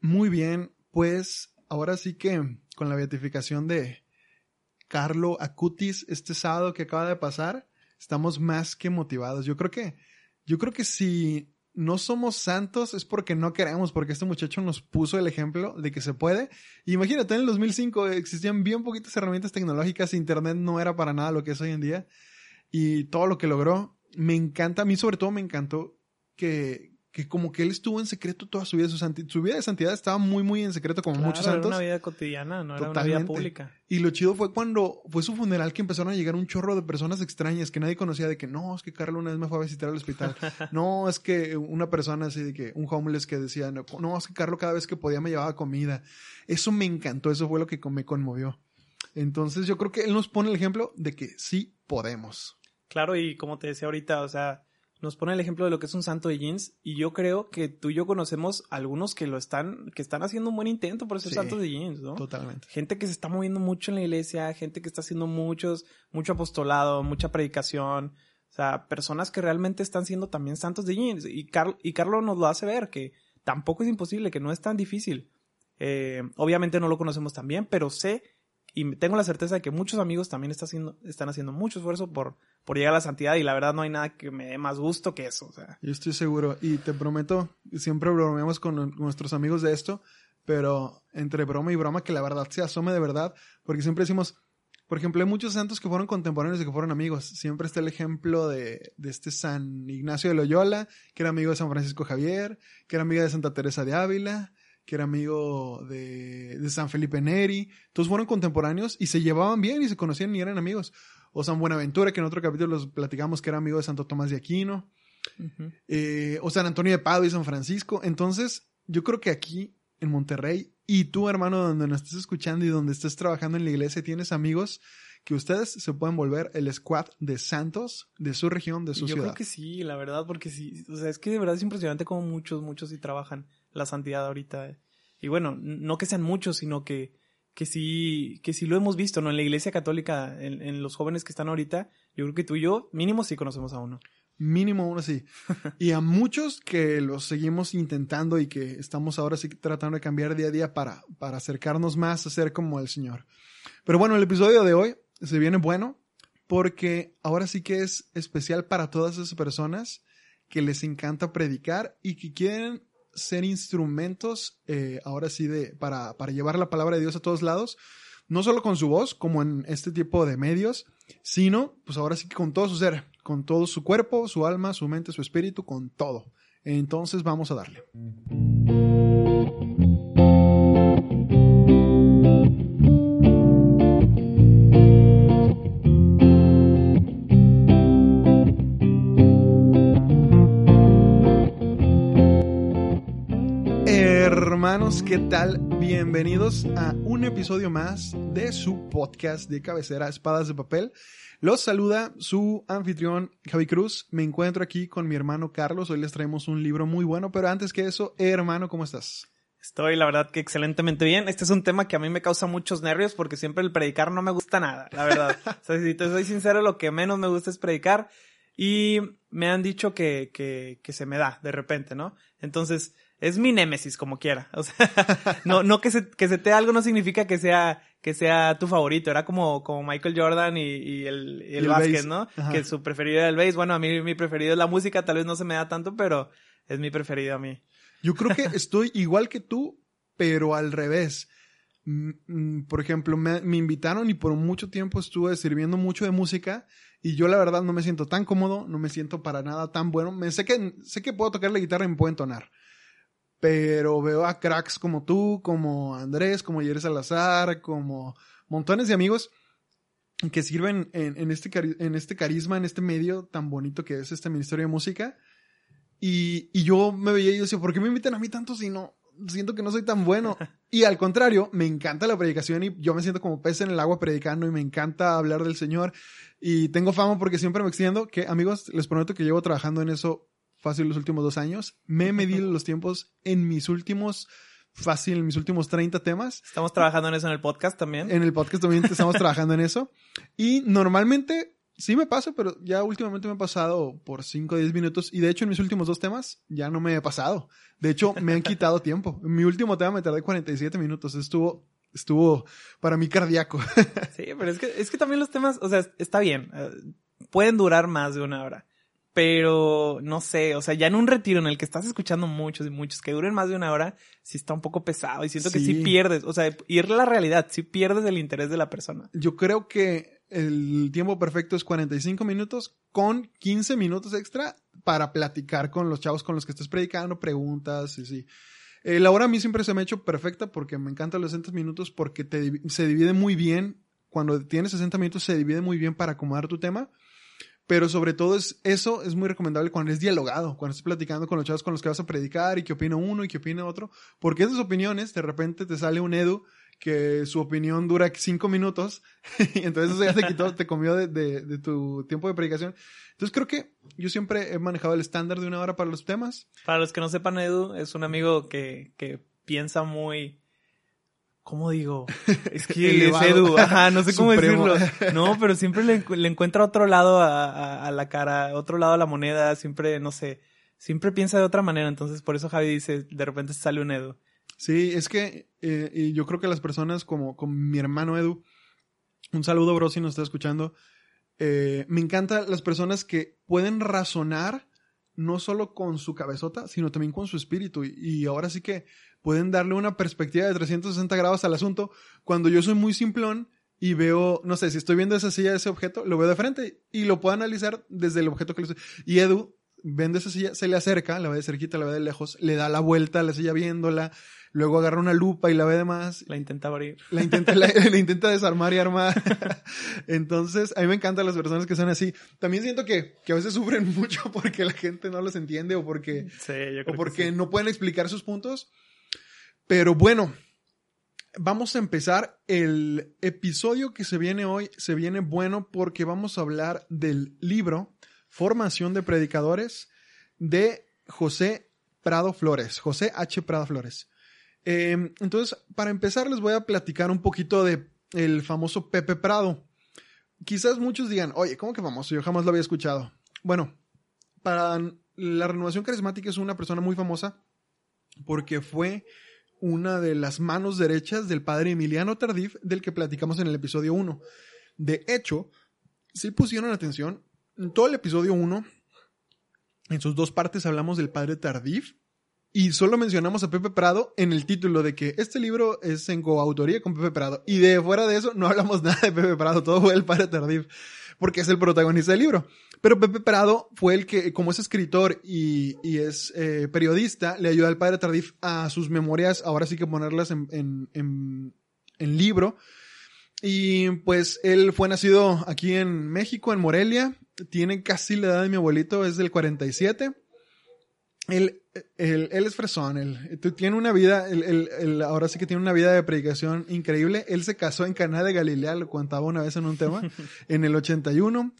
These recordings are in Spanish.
Muy bien, pues ahora sí que con la beatificación de Carlo Acutis este sábado que acaba de pasar, estamos más que motivados. Yo creo que, yo creo que si no somos santos es porque no queremos, porque este muchacho nos puso el ejemplo de que se puede. imagínate, en el 2005 existían bien poquitas herramientas tecnológicas, internet no era para nada lo que es hoy en día. Y todo lo que logró, me encanta, a mí sobre todo me encantó que, que como que él estuvo en secreto toda su vida, su, su vida de santidad estaba muy, muy en secreto, como muchos santos. Era una vida cotidiana, no era una vida pública. Y lo chido fue cuando fue su funeral que empezaron a llegar un chorro de personas extrañas que nadie conocía, de que no, es que Carlos una vez me fue a visitar al hospital. no, es que una persona así de que, un homeless que decía, no, no, es que Carlos cada vez que podía me llevaba comida. Eso me encantó, eso fue lo que me conmovió. Entonces yo creo que él nos pone el ejemplo de que sí podemos. Claro, y como te decía ahorita, o sea, nos pone el ejemplo de lo que es un santo de jeans y yo creo que tú y yo conocemos algunos que lo están que están haciendo un buen intento por ser santos de jeans, ¿no? Totalmente. Gente que se está moviendo mucho en la iglesia, gente que está haciendo muchos mucho apostolado, mucha predicación, o sea, personas que realmente están siendo también santos de jeans y Carl, y Carlos nos lo hace ver que tampoco es imposible, que no es tan difícil. Eh, obviamente no lo conocemos tan bien, pero sé y tengo la certeza de que muchos amigos también están haciendo, están haciendo mucho esfuerzo por, por llegar a la santidad y la verdad no hay nada que me dé más gusto que eso. O sea. Yo estoy seguro y te prometo, siempre bromeamos con nuestros amigos de esto, pero entre broma y broma que la verdad se asome de verdad, porque siempre decimos, por ejemplo, hay muchos santos que fueron contemporáneos y que fueron amigos. Siempre está el ejemplo de, de este San Ignacio de Loyola, que era amigo de San Francisco Javier, que era amiga de Santa Teresa de Ávila, que era amigo de, de, San Felipe Neri. Todos fueron contemporáneos y se llevaban bien y se conocían y eran amigos. O San Buenaventura, que en otro capítulo los platicamos que era amigo de Santo Tomás de Aquino. Eh, o San Antonio de Padua y San Francisco. Entonces, yo creo que aquí en Monterrey y tú, hermano, donde nos estés escuchando y donde estés trabajando en la iglesia, tienes amigos que ustedes se pueden volver el squad de santos de su región, de su ciudad. Yo creo que sí, la verdad, porque sí, o sea, es que de verdad es impresionante cómo muchos, muchos sí trabajan la santidad ahorita. Y bueno, no que sean muchos, sino que, que sí, que sí lo hemos visto, ¿no? En la iglesia católica, en, en los jóvenes que están ahorita, yo creo que tú y yo, mínimo sí conocemos a uno. Mínimo uno sí. y a muchos que los seguimos intentando y que estamos ahora sí tratando de cambiar día a día para, para acercarnos más a ser como el Señor. Pero bueno, el episodio de hoy se viene bueno porque ahora sí que es especial para todas esas personas que les encanta predicar y que quieren ser instrumentos, eh, ahora sí, de, para, para llevar la palabra de Dios a todos lados, no solo con su voz, como en este tipo de medios, sino, pues ahora sí que con todo su ser, con todo su cuerpo, su alma, su mente, su espíritu, con todo. Entonces vamos a darle. Hermanos, ¿qué tal? Bienvenidos a un episodio más de su podcast de cabecera Espadas de Papel. Los saluda su anfitrión Javi Cruz. Me encuentro aquí con mi hermano Carlos. Hoy les traemos un libro muy bueno, pero antes que eso, hermano, ¿cómo estás? Estoy, la verdad, que excelentemente bien. Este es un tema que a mí me causa muchos nervios porque siempre el predicar no me gusta nada, la verdad. o sea, si te soy sincero, lo que menos me gusta es predicar. Y me han dicho que, que, que se me da de repente, ¿no? Entonces, es mi némesis como quiera. O sea, no, no que se, que se te algo no significa que sea, que sea tu favorito. Era como, como Michael Jordan y, y el, el, básquet, ¿no? Que su preferido era el base. Bueno, a mí mi preferido es la música, tal vez no se me da tanto, pero es mi preferido a mí. Yo creo que estoy igual que tú, pero al revés. Mm, mm, por ejemplo, me, me invitaron y por mucho tiempo estuve sirviendo mucho de música y yo la verdad no me siento tan cómodo, no me siento para nada tan bueno. Me sé que sé que puedo tocar la guitarra y me puedo entonar pero veo a cracks como tú, como Andrés, como Jerry Salazar, como montones de amigos que sirven en, este, en este carisma, en este medio tan bonito que es este Ministerio de Música. Y, y yo me veía y yo decía, ¿por qué me invitan a mí tanto si no? Siento que no soy tan bueno. Y al contrario, me encanta la predicación y yo me siento como pez en el agua predicando y me encanta hablar del Señor. Y tengo fama porque siempre me extiendo, que amigos, les prometo que llevo trabajando en eso fácil los últimos dos años. Me he medido los tiempos en mis últimos, fácil, en mis últimos 30 temas. Estamos trabajando en eso en el podcast también. En el podcast también estamos trabajando en eso. Y normalmente sí me pasa, pero ya últimamente me he pasado por 5 o 10 minutos. Y de hecho, en mis últimos dos temas ya no me he pasado. De hecho, me han quitado tiempo. En mi último tema me tardé 47 minutos. Estuvo, estuvo para mí cardíaco. sí, pero es que, es que también los temas, o sea, está bien. eh, pueden durar más de una hora. Pero no sé, o sea, ya en un retiro en el que estás escuchando muchos y muchos que duren más de una hora, sí está un poco pesado y siento que sí pierdes, o sea, ir a la realidad, sí pierdes el interés de la persona. Yo creo que el tiempo perfecto es 45 minutos con 15 minutos extra para platicar con los chavos con los que estés predicando, preguntas y sí. Eh, la hora a mí siempre se me ha hecho perfecta porque me encantan los 60 minutos porque te, se divide muy bien. Cuando tienes 60 minutos se divide muy bien para acomodar tu tema. Pero sobre todo es, eso es muy recomendable cuando es dialogado, cuando estás platicando con los chavos con los que vas a predicar y qué opina uno y qué opina otro. Porque esas opiniones, de repente te sale un Edu que su opinión dura cinco minutos y entonces eso te quitó, te comió de, de- de tu tiempo de predicación. Entonces creo que yo siempre he manejado el estándar de una hora para los temas. Para los que no sepan, Edu es un amigo que, que piensa muy, ¿cómo digo? Es que es. Edu, ajá, no sé cómo Supremo. decirlo. No, pero siempre le, encu- le encuentra otro lado a, a- a la cara, otro lado a la moneda, siempre, no sé, siempre piensa de otra manera, entonces por eso Javi dice, de repente sale un Edu. Sí, es que eh, y yo creo que las personas como, como mi hermano Edu, un saludo bro si nos está escuchando, eh, me encantan las personas que pueden razonar no solo con su cabezota, sino también con su espíritu. Y, y ahora sí que pueden darle una perspectiva de 360 grados al asunto. Cuando yo soy muy simplón y veo, no sé, si estoy viendo esa silla, ese objeto, lo veo de frente y lo puedo analizar desde el objeto que le estoy. Y Edu, vende esa silla, se le acerca, la ve de cerquita, la ve de lejos, le da la vuelta a la silla viéndola, luego agarra una lupa y la ve de más, La intenta abrir. la intenta, la, la intenta desarmar y armar. Entonces, a mí me encantan las personas que son así. También siento que, que a veces sufren mucho porque la gente no los entiende o porque, Sí, yo creo o que porque sí. no pueden explicar sus puntos. Pero bueno, vamos a empezar el episodio que se viene hoy. Se viene bueno porque vamos a hablar del libro Formación de Predicadores de José Prado Flores, José H. Prado Flores. Eh, entonces, para empezar, les voy a platicar un poquito de el famoso Pepe Prado. Quizás muchos digan, oye, ¿cómo que famoso? Yo jamás lo había escuchado. Bueno, para la renovación carismática es una persona muy famosa porque fue una de las manos derechas del padre Emiliano Tardif del que platicamos en el episodio 1. De hecho, si pusieron atención, en todo el episodio 1, en sus dos partes hablamos del padre Tardif y solo mencionamos a Pepe Prado en el título de que este libro es en coautoría con Pepe Prado. Y de fuera de eso no hablamos nada de Pepe Prado, todo fue el padre Tardif, porque es el protagonista del libro. Pero Pepe Prado fue el que, como es escritor y, y es eh, periodista, le ayuda al padre Tardif a sus memorias, ahora sí que ponerlas en, en, en, en libro. Y pues él fue nacido aquí en México, en Morelia. Tiene casi la edad de mi abuelito, es del 47. Él, él, él es fresón, él, tú- tiene una vida, él, él- él ahora sí que tiene una vida de predicación increíble. Él se casó en Caná de Galilea, lo contaba una vez en un tema, en el 81.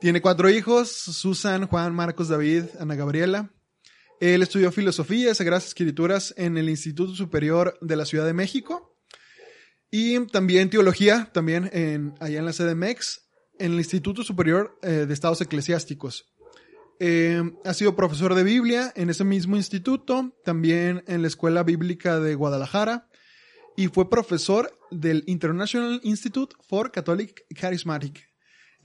Tiene cuatro hijos, Susan, Juan, Marcos, David, Ana Gabriela. Él estudió filosofía y sagradas escrituras en el Instituto Superior de la Ciudad de México. Y también teología, también en, allá en la CDMX, en el Instituto Superior eh, de Estados Eclesiásticos. Eh, ha sido profesor de Biblia en ese mismo instituto, también en la Escuela Bíblica de Guadalajara, y fue profesor del International Institute for Catholic Charismatic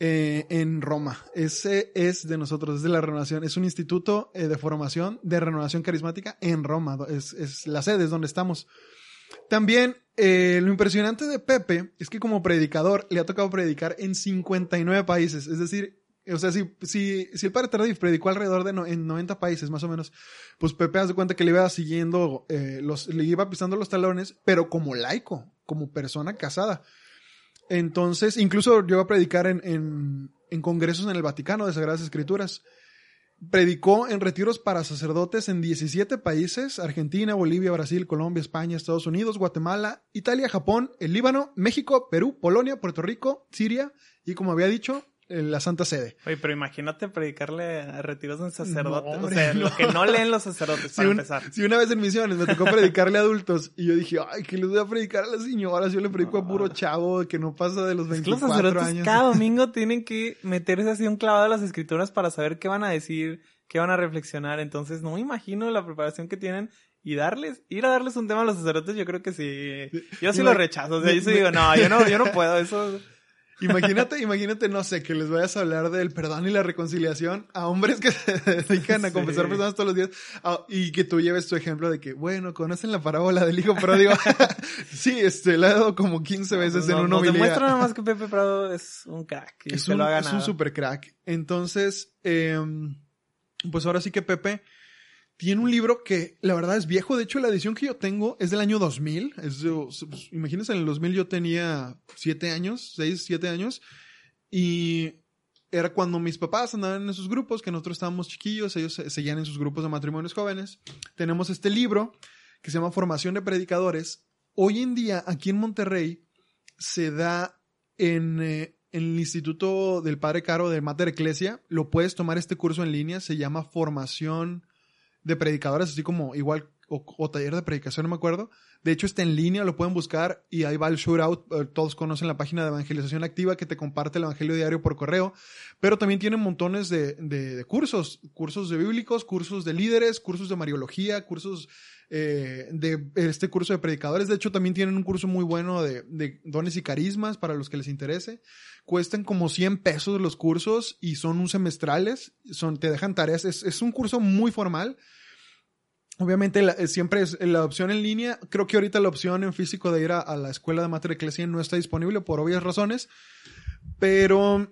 eh, en Roma. Ese es de nosotros, es de la renovación, es un instituto eh, de formación de renovación carismática en Roma, es, la sede, es donde estamos. También eh, lo impresionante de Pepe es que como predicador le ha tocado predicar en 59 países, es decir, o sea, si, si, si el padre Tardif predicó alrededor de no, en 90 países más o menos, pues Pepe hace cuenta que le iba siguiendo, le iba pisando los talones, pero como laico, como persona casada. Entonces, incluso yo iba a predicar en, en, en congresos en el Vaticano de Sagradas Escrituras. Predicó en retiros para sacerdotes en 17 países, Argentina, Bolivia, Brasil, Colombia, España, Estados Unidos, Guatemala, Italia, Japón, el Líbano, México, Perú, Polonia, Puerto Rico, Siria y como había dicho, la Santa Sede. Oye, pero imagínate predicarle a retiros en sacerdotes. o sea, lo que no leen los sacerdotes, para empezar. Si una vez en misiones me tocó predicarle a adultos y yo dije, ay, que les voy a predicar a las señoras. Yo le predico a puro chavo que no pasa de los 24 es que los sacerdotes años. Cada domingo tienen que meterse así un clavado a las escrituras para saber qué van a decir, qué van a reflexionar. Entonces, no me imagino la preparación que tienen y darles, ir a darles un tema a los sacerdotes, yo creo que sí. Yo sí lo rechazo. O sea, yo sí digo, no, yo no, yo no puedo. Eso Imagínate, imagínate, no sé, que les vayas a hablar del perdón y la reconciliación a hombres que se dedican a confesar personas todos los días y que tú lleves tu ejemplo de que, bueno, conocen la parábola del hijo pródigo. sí, este, la he dado como 15 veces en un homilía. demuestra nada más que Pepe Prado es un crack y es un, lo Es un super crack. Entonces, eh, pues ahora sí que Pepe tiene un libro que la verdad es viejo. De hecho, la edición que yo tengo es del año 2000. Es pues, imagínense, en el 2000 yo tenía 7 años, 6, 7 años. Y era cuando mis papás andaban en esos grupos, que nosotros estábamos chiquillos, ellos seguían en sus grupos de matrimonios jóvenes. Tenemos este libro que se llama Formación de Predicadores. Hoy en día, aquí en Monterrey, se da en, eh, en el Instituto del Padre Caro de Mater Ecclesia. Lo puedes tomar este curso en línea, se llama Formación de predicadores, así como igual, o, taller de predicación, no me acuerdo. De hecho, está en línea, lo pueden buscar y ahí va el shootout. Eh, todos conocen la página de evangelización activa que te comparte el evangelio diario por correo. Pero también tienen montones de, de, cursos, cursos de bíblicos, cursos de líderes, cursos de mariología, cursos eh, de este curso de predicadores. De hecho, también tienen un curso muy bueno de, de, dones y carismas para los que les interese. Cuestan como 100 pesos los cursos y son un semestrales. Son, te dejan tareas. Es, es un curso muy formal Obviamente eh, siempre es la opción en línea. Creo que ahorita la opción en físico de ir a, la escuela de Mater Ecclesia no está disponible por obvias razones. Pero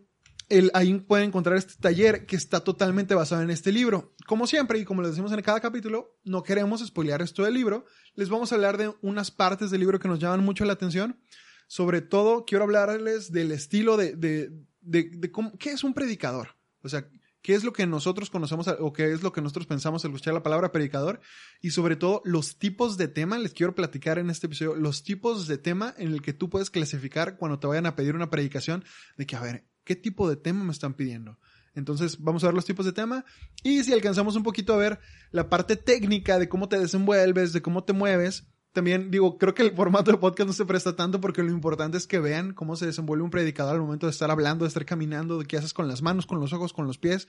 el, ahí pueden encontrar este taller que está totalmente basado en este libro. Como siempre, y como les decimos en cada capítulo, no queremos spoilear esto del libro. Les vamos a hablar de unas partes del libro que nos llaman mucho la atención. Sobre todo, quiero hablarles del estilo de, de, de, qué es un predicador. O sea, qué es lo que nosotros conocemos o qué es lo que nosotros pensamos al escuchar la palabra predicador y sobre todo los tipos de tema, les quiero platicar en este episodio, los tipos de tema en el que tú puedes clasificar cuando te vayan a pedir una predicación de que, a ver, ¿qué tipo de tema me están pidiendo? Entonces vamos a ver los tipos de tema y si alcanzamos un poquito a ver la parte técnica de cómo te desenvuelves, de cómo te mueves, también digo, creo que el formato de podcast no se presta tanto porque lo importante es que vean cómo se desenvuelve un predicador al momento de estar hablando, de estar caminando, de qué haces con las manos, con los ojos, con los pies,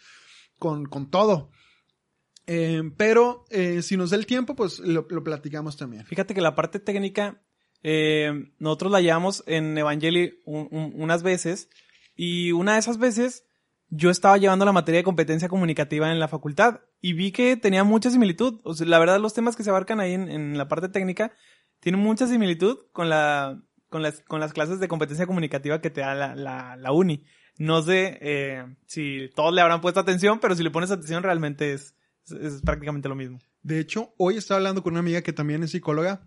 con, con todo. Eh, pero eh, si nos da el tiempo, pues lo, platicamos también. Fíjate que la parte técnica, eh, nosotros la llevamos en Evangelii unas veces y una de esas veces yo estaba llevando la materia de competencia comunicativa en la facultad y vi que tenía mucha similitud. O la verdad, los temas que se abarcan ahí en, la parte técnica tienen mucha similitud con la, con las, con las clases de competencia comunicativa que te da la, la, la uni. No sé eh, si todos le habrán puesto atención, pero si le pones atención realmente es, es, prácticamente lo mismo. De hecho, hoy estaba hablando con una amiga que también es psicóloga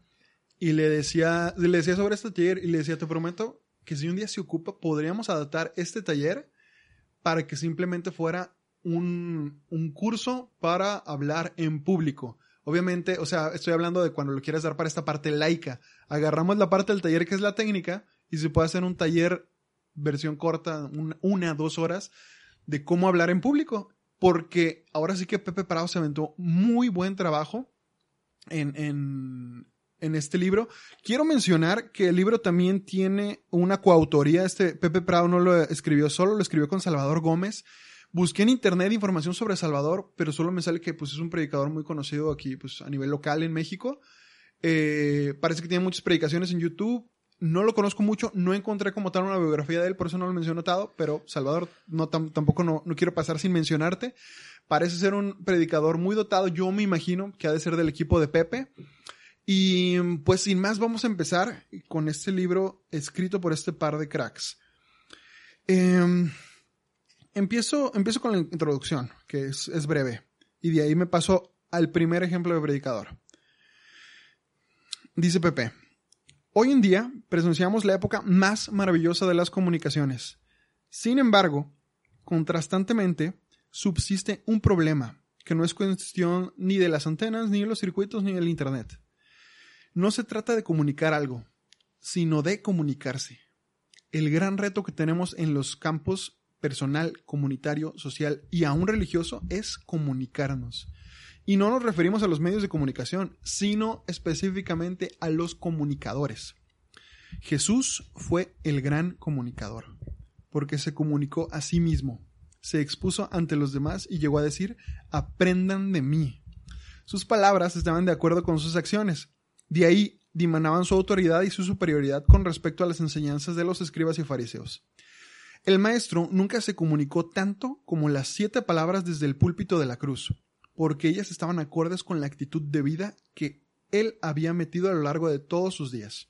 y le decía, le decía sobre este taller y le decía, te prometo que si un día se ocupa, podríamos adaptar este taller para que simplemente fuera un, un curso para hablar en público. Obviamente, o sea, estoy hablando de cuando lo quieras dar para esta parte laica. Agarramos la parte del taller que es la técnica y se puede hacer un taller versión corta, una, dos horas, de cómo hablar en público. Porque ahora sí que Pepe Prado se aventó muy buen trabajo en, en, en este libro. Quiero mencionar que el libro también tiene una coautoría. Este Pepe Prado no lo escribió solo, lo escribió con Salvador Gómez. Busqué en internet información sobre Salvador, pero solo me sale que pues, es un predicador muy conocido aquí pues, a nivel local en México. Eh, parece que tiene muchas predicaciones en YouTube. No lo conozco mucho, no encontré como tal una biografía de él, por eso no lo menciono notado, pero Salvador, no, tampoco no, no quiero pasar sin mencionarte. Parece ser un predicador muy dotado, yo me imagino que ha de ser del equipo de Pepe. Y pues sin más vamos a empezar con este libro escrito por este par de cracks. Em, empiezo, empiezo con la introducción, que es, es breve, y de ahí me paso al primer ejemplo de predicador. Dice Pepe, hoy en día presenciamos la época más maravillosa de las comunicaciones. Sin embargo, contrastantemente, subsiste un problema que no es cuestión ni de las antenas, ni de los circuitos, ni del Internet. No se trata de comunicar algo, sino de comunicarse. El gran reto que tenemos en los campos personal, comunitario, social y aún religioso es comunicarnos. Y no nos referimos a los medios de comunicación, sino específicamente a los comunicadores. Jesús fue el gran comunicador, porque se comunicó a sí mismo, se expuso ante los demás y llegó a decir, aprendan de mí. Sus palabras estaban de acuerdo con sus acciones. De ahí dimanaban su autoridad y su superioridad con respecto a las enseñanzas de los escribas y fariseos. El maestro nunca se comunicó tanto como las siete palabras desde el púlpito de la cruz porque ellas estaban acordes con la actitud de vida que él había metido a lo largo de todos sus días.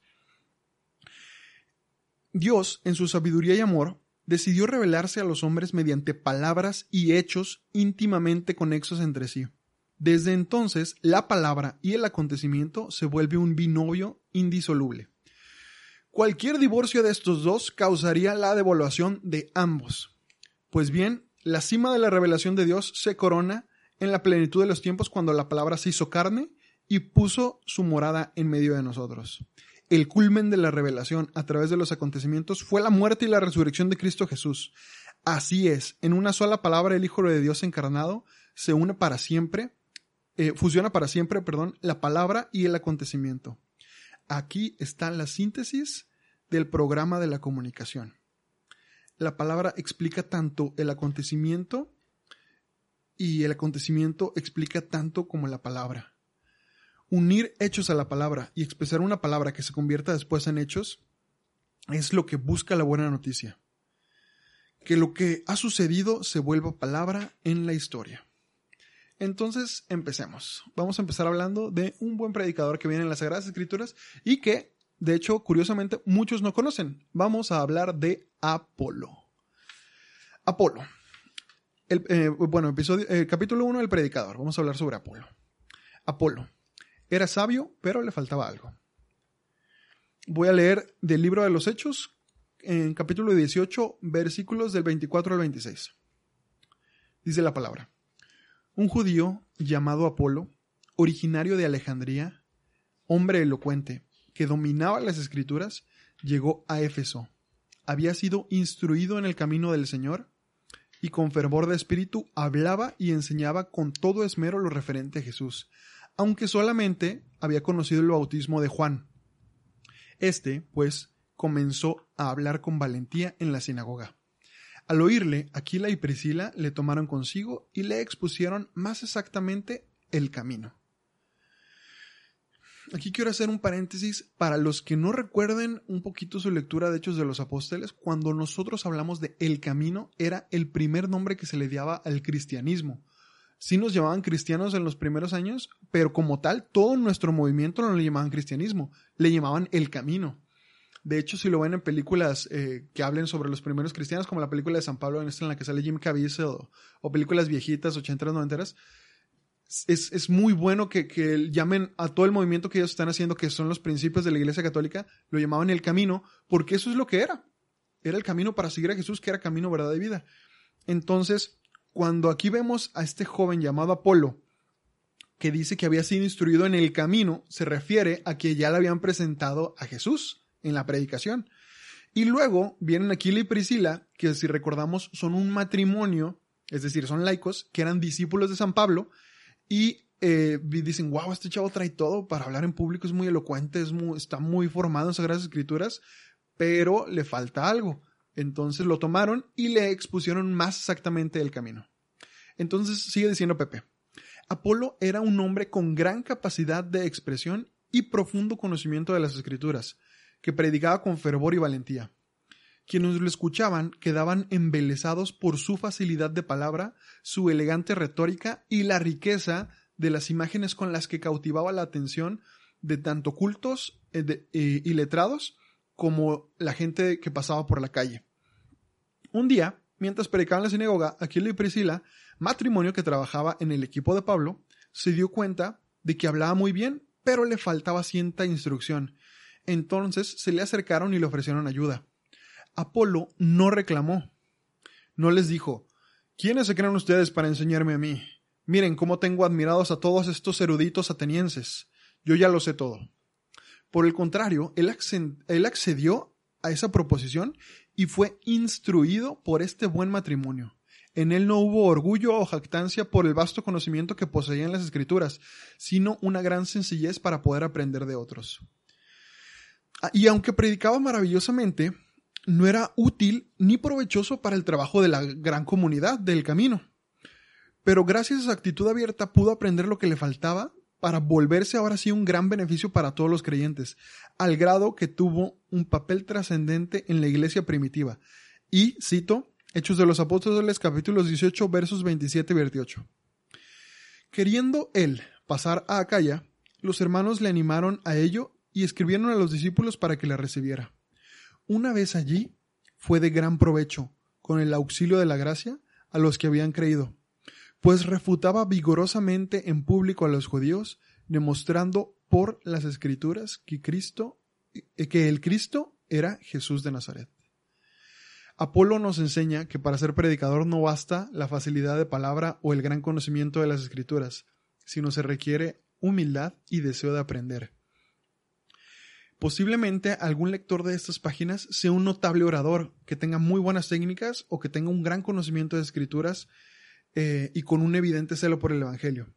Dios, en su sabiduría y amor, decidió revelarse a los hombres mediante palabras y hechos íntimamente conexos entre sí. Desde entonces, la palabra y el acontecimiento se vuelve un binomio indisoluble. Cualquier divorcio de estos dos causaría la devaluación de ambos. Pues bien, la cima de la revelación de Dios se corona en la plenitud de los tiempos cuando la palabra se hizo carne y puso su morada en medio de nosotros. El culmen de la revelación a través de los acontecimientos fue la muerte y la resurrección de Cristo Jesús. Así es, en una sola palabra el Hijo de Dios encarnado se une para siempre, eh, fusiona para siempre, perdón, la palabra y el acontecimiento. Aquí está la síntesis del programa de la comunicación. La palabra explica tanto el acontecimiento y el acontecimiento explica tanto como la palabra. Unir hechos a la palabra y expresar una palabra que se convierta después en hechos es lo que busca la buena noticia. Que lo que ha sucedido se vuelva palabra en la historia. Entonces, empecemos. Vamos a empezar hablando de un buen predicador que viene en las Sagradas Escrituras y que, de hecho, curiosamente, muchos no conocen. Vamos a hablar de Apolo. Apolo eh, bueno, episodio, eh, capítulo 1 del predicador. Vamos a hablar sobre Apolo. Apolo. Era sabio, pero le faltaba algo. Voy a leer del libro de los Hechos, en capítulo 18, versículos del 24 al 26. Dice la palabra. Un judío llamado Apolo, originario de Alejandría, hombre elocuente, que dominaba las escrituras, llegó a Éfeso. Había sido instruido en el camino del Señor y con fervor de espíritu hablaba y enseñaba con todo esmero lo referente a Jesús, aunque solamente había conocido el bautismo de Juan. Este, pues, comenzó a hablar con valentía en la sinagoga. Al oírle, Aquila y Priscila le tomaron consigo y le expusieron más exactamente el camino. Aquí quiero hacer un paréntesis para los que no recuerden un poquito su lectura de Hechos de los Apóstoles. Cuando nosotros hablamos de el camino, era el primer nombre que se le daba al cristianismo. Sí nos llamaban cristianos en los primeros años, pero como tal, todo nuestro movimiento no le llamaban cristianismo, le llamaban el camino. De hecho, si lo ven en películas eh, que hablen sobre los primeros cristianos, como la película de San Pablo, en esta en la que sale Jim Caviezel, o, películas viejitas, ochentas, noventeras, es, muy bueno que, llamen a todo el movimiento que ellos están haciendo, que son los principios de la Iglesia Católica, lo llamaban el camino, porque eso es lo que era. Era el camino para seguir a Jesús, que era camino, verdad y vida. Entonces, cuando aquí vemos a este joven llamado Apolo, que dice que había sido instruido en el camino, se refiere a que ya le habían presentado a Jesús en la predicación. Y luego vienen Aquila y Priscila, que si recordamos son un matrimonio, es decir, son laicos, que eran discípulos de San Pablo, y eh, dicen, wow, este chavo trae todo para hablar en público, es muy elocuente, es está muy formado en Sagradas Escrituras, pero le falta algo. Entonces lo tomaron y le expusieron más exactamente el camino. Entonces sigue diciendo Pepe, Apolo era un hombre con gran capacidad de expresión y profundo conocimiento de las escrituras, que predicaba con fervor y valentía. Quienes lo escuchaban quedaban embelesados por su facilidad de palabra, su elegante retórica y la riqueza de las imágenes con las que cautivaba la atención de tanto cultos eh, eh, y letrados como la gente que pasaba por la calle. Un día, mientras predicaban en la sinagoga, Aquila y Priscila, matrimonio que trabajaba en el equipo de Pablo, se dio cuenta de que hablaba muy bien, pero le faltaba cierta instrucción. Entonces se le acercaron y le ofrecieron ayuda. Apolo no reclamó. No les dijo, ¿quiénes se creen ustedes para enseñarme a mí? Miren cómo tengo admirados a todos estos eruditos atenienses. Yo ya lo sé todo. Por el contrario, él, accedió a esa proposición y fue instruido por este buen matrimonio. En él no hubo orgullo o jactancia por el vasto conocimiento que poseía en las escrituras, sino una gran sencillez para poder aprender de otros. Ah, y aunque predicaba maravillosamente, no era útil ni provechoso para el trabajo de la gran comunidad del camino. Pero gracias a su actitud abierta pudo aprender lo que le faltaba para volverse ahora sí un gran beneficio para todos los creyentes, al grado que tuvo un papel trascendente en la iglesia primitiva. Y, cito, Hechos de los Apóstoles capítulos 18 versos 27 y 28. Queriendo él pasar a Acaya, los hermanos le animaron a ello y escribieron a los discípulos para que le recibiera. Una vez allí, fue de gran provecho, con el auxilio de la gracia, a los que habían creído, pues refutaba vigorosamente en público a los judíos, demostrando por las escrituras que Cristo, eh, que el Cristo era Jesús de Nazaret. Apolo nos enseña que para ser predicador no basta la facilidad de palabra o el gran conocimiento de las escrituras, sino se requiere humildad y deseo de aprender. Posiblemente algún lector de estas páginas sea un notable orador, que tenga muy buenas técnicas o que tenga un gran conocimiento de escrituras eh, y con un evidente celo por el Evangelio.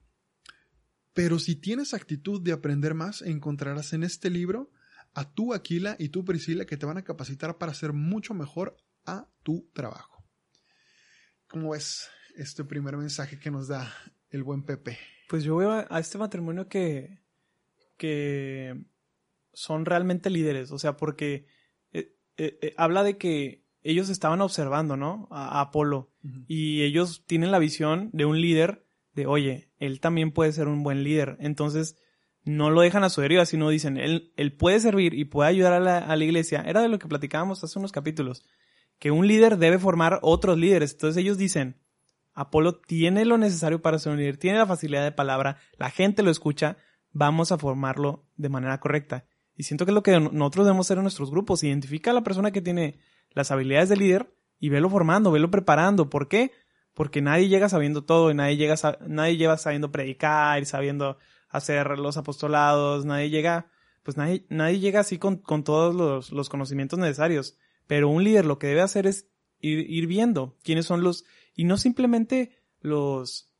Pero si tienes actitud de aprender más, encontrarás en este libro a tú, Aquila, y tú, Priscila, que te van a capacitar para ser mucho mejor a tu trabajo. ¿Cómo es este primer mensaje que nos da el buen Pepe? Pues yo veo a este matrimonio que, que son realmente líderes, o sea, porque eh, eh, eh, habla de que ellos estaban observando, ¿no? A, Apolo y ellos tienen la visión de un líder de, oye, él también puede ser un buen líder. Entonces, no lo dejan a su deriva, sino dicen, él, él puede servir y puede ayudar a la, a la iglesia. Era de lo que platicábamos hace unos capítulos que un líder debe formar otros líderes. Entonces ellos dicen, Apolo tiene lo necesario para ser un líder, tiene la facilidad de palabra, la gente lo escucha, vamos a formarlo de manera correcta. Y siento que es lo que nosotros debemos hacer en nuestros grupos, identifica a la persona que tiene las habilidades de líder y velo formando, velo preparando. ¿Por qué? Porque nadie llega sabiendo todo y nadie llega, nadie llega sabiendo predicar, sabiendo hacer los apostolados, nadie llega, pues nadie, nadie llega así con, con todos los, los conocimientos necesarios. Pero un líder lo que debe hacer es ir, viendo quiénes son los, y no simplemente los,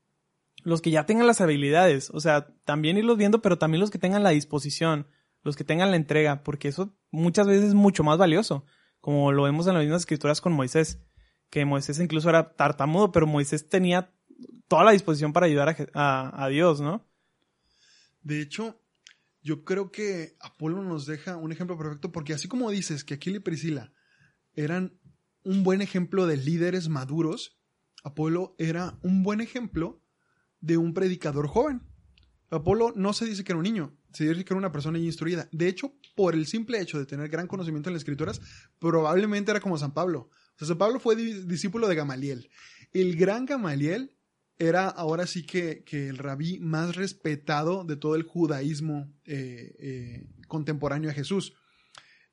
los que ya tengan las habilidades, o sea, también irlos viendo, pero también los que tengan la disposición, los que tengan la entrega, porque eso muchas veces es mucho más valioso, como lo vemos en las mismas escrituras con Moisés, que Moisés incluso era tartamudo, pero Moisés tenía toda la disposición para ayudar a, a Dios, ¿no? De hecho, yo creo que Apolo nos deja un ejemplo perfecto, porque así como dices que Aquila y Priscila eran un buen ejemplo de líderes maduros, Apolo era un buen ejemplo de un predicador joven. Apolo no se dice que era un niño, se dice que era una persona instruida. De hecho, por el simple hecho de tener gran conocimiento en las escrituras, probablemente era como San Pablo. O sea, San Pablo fue discípulo de Gamaliel. El gran Gamaliel era ahora sí que, el rabí más respetado de todo el judaísmo eh, eh, contemporáneo a Jesús.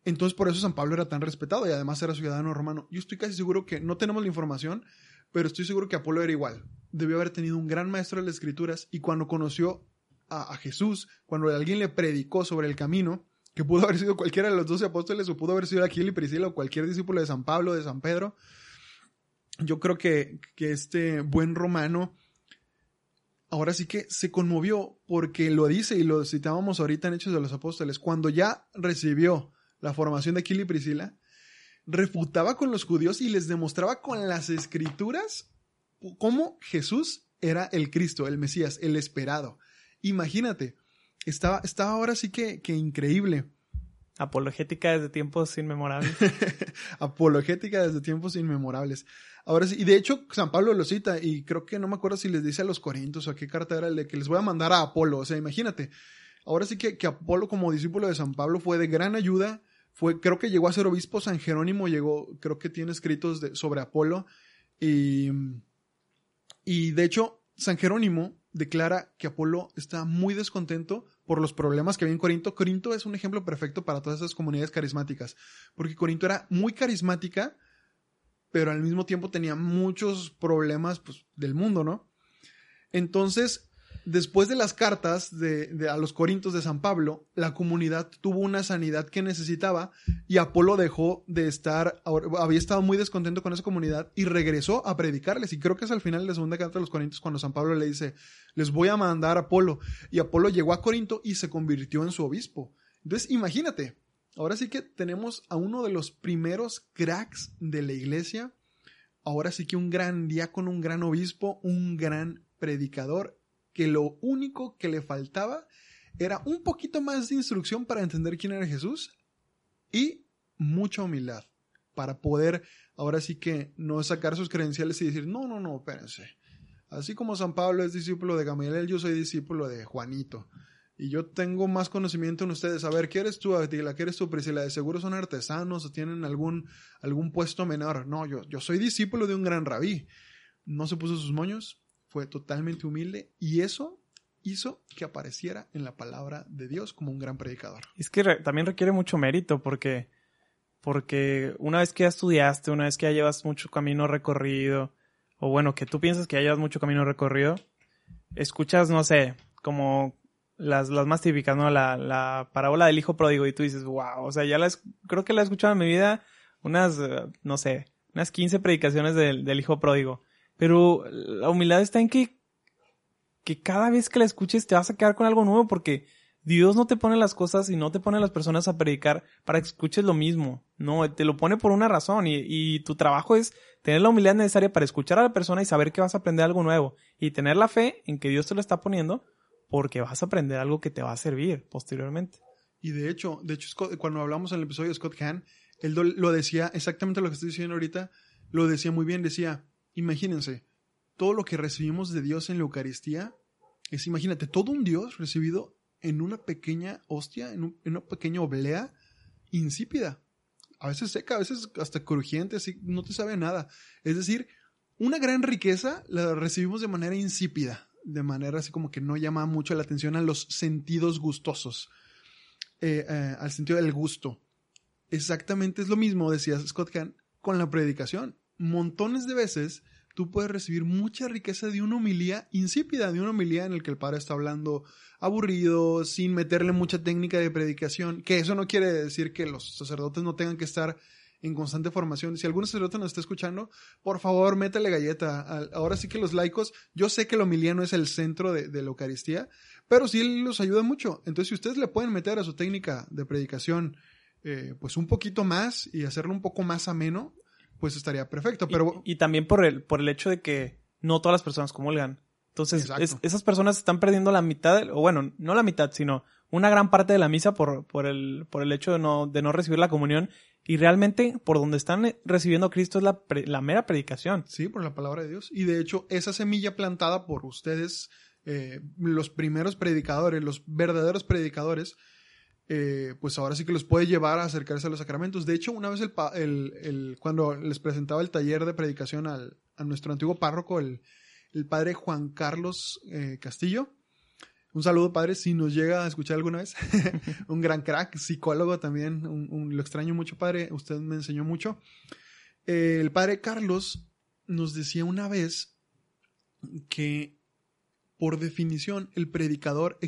Entonces por eso San Pablo era tan respetado y además era ciudadano romano. Yo estoy casi seguro que no tenemos la información, pero estoy seguro que Apolo era igual. Debió haber tenido un gran maestro de las escrituras y cuando conoció a, Jesús, cuando alguien le predicó sobre el camino, que pudo haber sido cualquiera de los doce apóstoles o pudo haber sido Aquila y Priscila o cualquier discípulo de San Pablo, de San Pedro, yo creo que, que este buen romano ahora sí que se conmovió porque lo dice y lo citábamos ahorita en Hechos de los Apóstoles, cuando ya recibió la formación de Aquila y Priscila, refutaba con los judíos y les demostraba con las escrituras cómo Jesús era el Cristo, el Mesías, el esperado. Imagínate, estaba, estaba ahora sí que, que increíble. Apologética desde tiempos inmemorables. Apologética desde tiempos inmemorables. Ahora sí, y de hecho San Pablo lo cita y creo que no me acuerdo si les dice a los Corintios o a qué carta era el de que les voy a mandar a Apolo. O sea, imagínate, Ahora sí que, que Apolo como discípulo de San Pablo fue de gran ayuda. Fue, creo que llegó a ser obispo San Jerónimo, llegó, creo que tiene escritos de, sobre Apolo. Y, y de hecho, San Jerónimo declara que Apolo está muy descontento por los problemas que había en Corinto. Corinto es un ejemplo perfecto para todas esas comunidades carismáticas, porque Corinto era muy carismática, pero al mismo tiempo tenía muchos problemas pues, del mundo, ¿no? Entonces, después de las cartas de, a los Corintios de San Pablo, la comunidad tuvo una sanidad que necesitaba y Apolo dejó de estar, había estado muy descontento con esa comunidad y regresó a predicarles. Y creo que es al final de la segunda carta de los Corintios cuando San Pablo le dice, les voy a mandar a Apolo. Y Apolo llegó a Corinto y se convirtió en su obispo. Entonces, imagínate, ahora sí que tenemos a uno de los primeros cracks de la iglesia. Ahora sí que un gran diácono, un gran obispo, un gran predicador que lo único que le faltaba era un poquito más de instrucción para entender quién era Jesús y mucha humildad para poder ahora sí que no sacar sus credenciales y decir, no, no, no, espérense. Así como San Pablo es discípulo de Gamaliel, yo soy discípulo de Juanito. Y yo tengo más conocimiento en ustedes. A ver, ¿qué eres tú, Atila? ¿Qué eres tú, Priscila? De seguro son artesanos o tienen algún, algún puesto menor. No, yo, yo soy discípulo de un gran rabí. No se puso sus moños, fue totalmente humilde y eso hizo que apareciera en la palabra de Dios como un gran predicador. Es que también requiere mucho mérito porque, porque una vez que ya estudiaste, una vez que ya llevas mucho camino recorrido, o bueno, que tú piensas que ya llevas mucho camino recorrido, escuchas, no sé, como las, las más típicas, ¿no? La, la parábola del hijo pródigo y tú dices, wow, o sea, ya las, creo que la he escuchado en mi vida unas, eh, no sé, unas 15 predicaciones del, del hijo pródigo. Pero la humildad está en que, que cada vez que la escuches te vas a quedar con algo nuevo porque Dios no te pone las cosas y no te pone las personas a predicar para que escuches lo mismo. No, te lo pone por una razón y, y, tu trabajo es tener la humildad necesaria para escuchar a la persona y saber que vas a aprender algo nuevo y tener la fe en que Dios te lo está poniendo porque vas a aprender algo que te va a servir posteriormente. Y de hecho, de hecho cuando hablamos en el episodio de Scott Hahn, él lo decía exactamente lo que estoy diciendo ahorita, lo decía muy bien, decía, Imagínense, todo lo que recibimos de Dios en la Eucaristía es, imagínate, todo un Dios recibido en una pequeña hostia, en, una pequeña oblea insípida. A veces seca, a veces hasta crujiente, así no te sabe nada. Es decir, una gran riqueza la recibimos de manera insípida, de manera así como que no llama mucho la atención a los sentidos gustosos, eh, eh, al sentido del gusto. Exactamente es lo mismo, decía Scott Hahn, con la predicación montones de veces tú puedes recibir mucha riqueza de una homilía insípida, de una homilía en el que el padre está hablando aburrido, sin meterle mucha técnica de predicación, que eso no quiere decir que los sacerdotes no tengan que estar en constante formación. Si algún sacerdote nos está escuchando, por favor, métele galleta. Ahora sí que los laicos, yo sé que la homilía no es el centro de, la Eucaristía, pero sí los ayuda mucho. Entonces, si ustedes le pueden meter a su técnica de predicación, eh, pues un poquito más y hacerlo un poco más ameno, pues estaría perfecto. Pero... Y, también por el, por el hecho de que no todas las personas comulgan. Entonces, esas personas están perdiendo la mitad, o bueno, no la mitad, sino una gran parte de la misa por, por, el, por el hecho de no, de no recibir la comunión. Y realmente, por donde están recibiendo a Cristo es la, la mera predicación. Sí, por la palabra de Dios. Y de hecho, esa semilla plantada por ustedes, eh, los primeros predicadores, los verdaderos predicadores, eh, pues ahora sí que los puede llevar a acercarse a los sacramentos. De hecho, una vez el, cuando les presentaba el taller de predicación al, a nuestro antiguo párroco, el, padre Juan Carlos eh, Castillo, un saludo, padre, si nos llega a escuchar alguna vez. un gran crack, psicólogo también. lo extraño mucho, padre. Usted me enseñó mucho. Eh, el padre Carlos nos decía una vez que por definición, el predicador,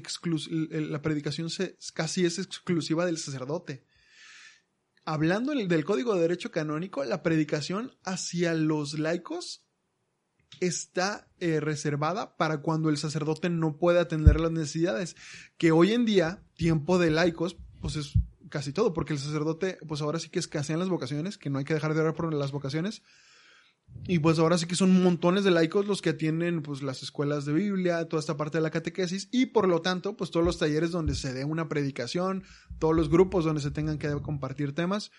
la predicación casi es exclusiva del sacerdote. Hablando del Código de Derecho Canónico, la predicación hacia los laicos está eh, reservada para cuando el sacerdote no puede atender las necesidades. Que hoy en día, tiempo de laicos, pues es casi todo, porque el sacerdote, pues ahora sí que escasean las vocaciones, que no hay que dejar de orar por las vocaciones, y pues ahora sí que son montones de laicos los que atienden pues las escuelas de Biblia, toda esta parte de la catequesis y por lo tanto pues todos los talleres donde se dé una predicación, todos los grupos donde se tengan que compartir temas.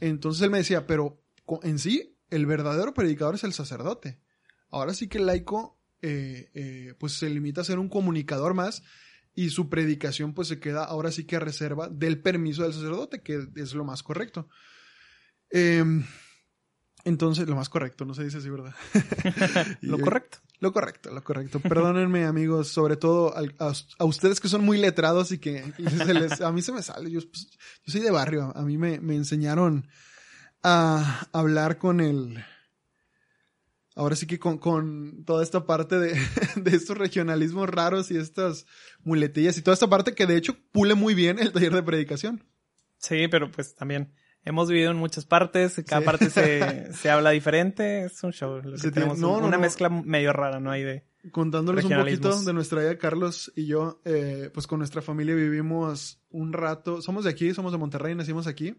Entonces él me decía, pero en sí el verdadero predicador es el sacerdote. Ahora sí que el laico eh, eh, pues se limita a ser un comunicador más y su predicación pues se queda ahora sí que a reserva del permiso del sacerdote, que es lo más correcto. Eh, entonces, lo más correcto, no se dice así, ¿verdad? lo correcto. Lo correcto, lo correcto. Perdónenme, amigos, sobre todo a, ustedes que son muy letrados y que a mí se me sale. Yo, pues, yo soy de barrio. A mí me, me, enseñaron a hablar con el. ahora sí que con, con toda esta parte de, de, estos regionalismos raros y estas muletillas y toda esta parte que de hecho pule muy bien el taller de predicación. Sí, pero pues también hemos vivido en muchas partes, cada parte se, se, habla diferente, es un show. tenemos no, una mezcla medio rara, ¿no? Hay de... Contándoles un poquito de nuestra vida, Carlos y yo, eh, pues con nuestra familia vivimos un rato, somos de aquí, somos de Monterrey, nacimos aquí,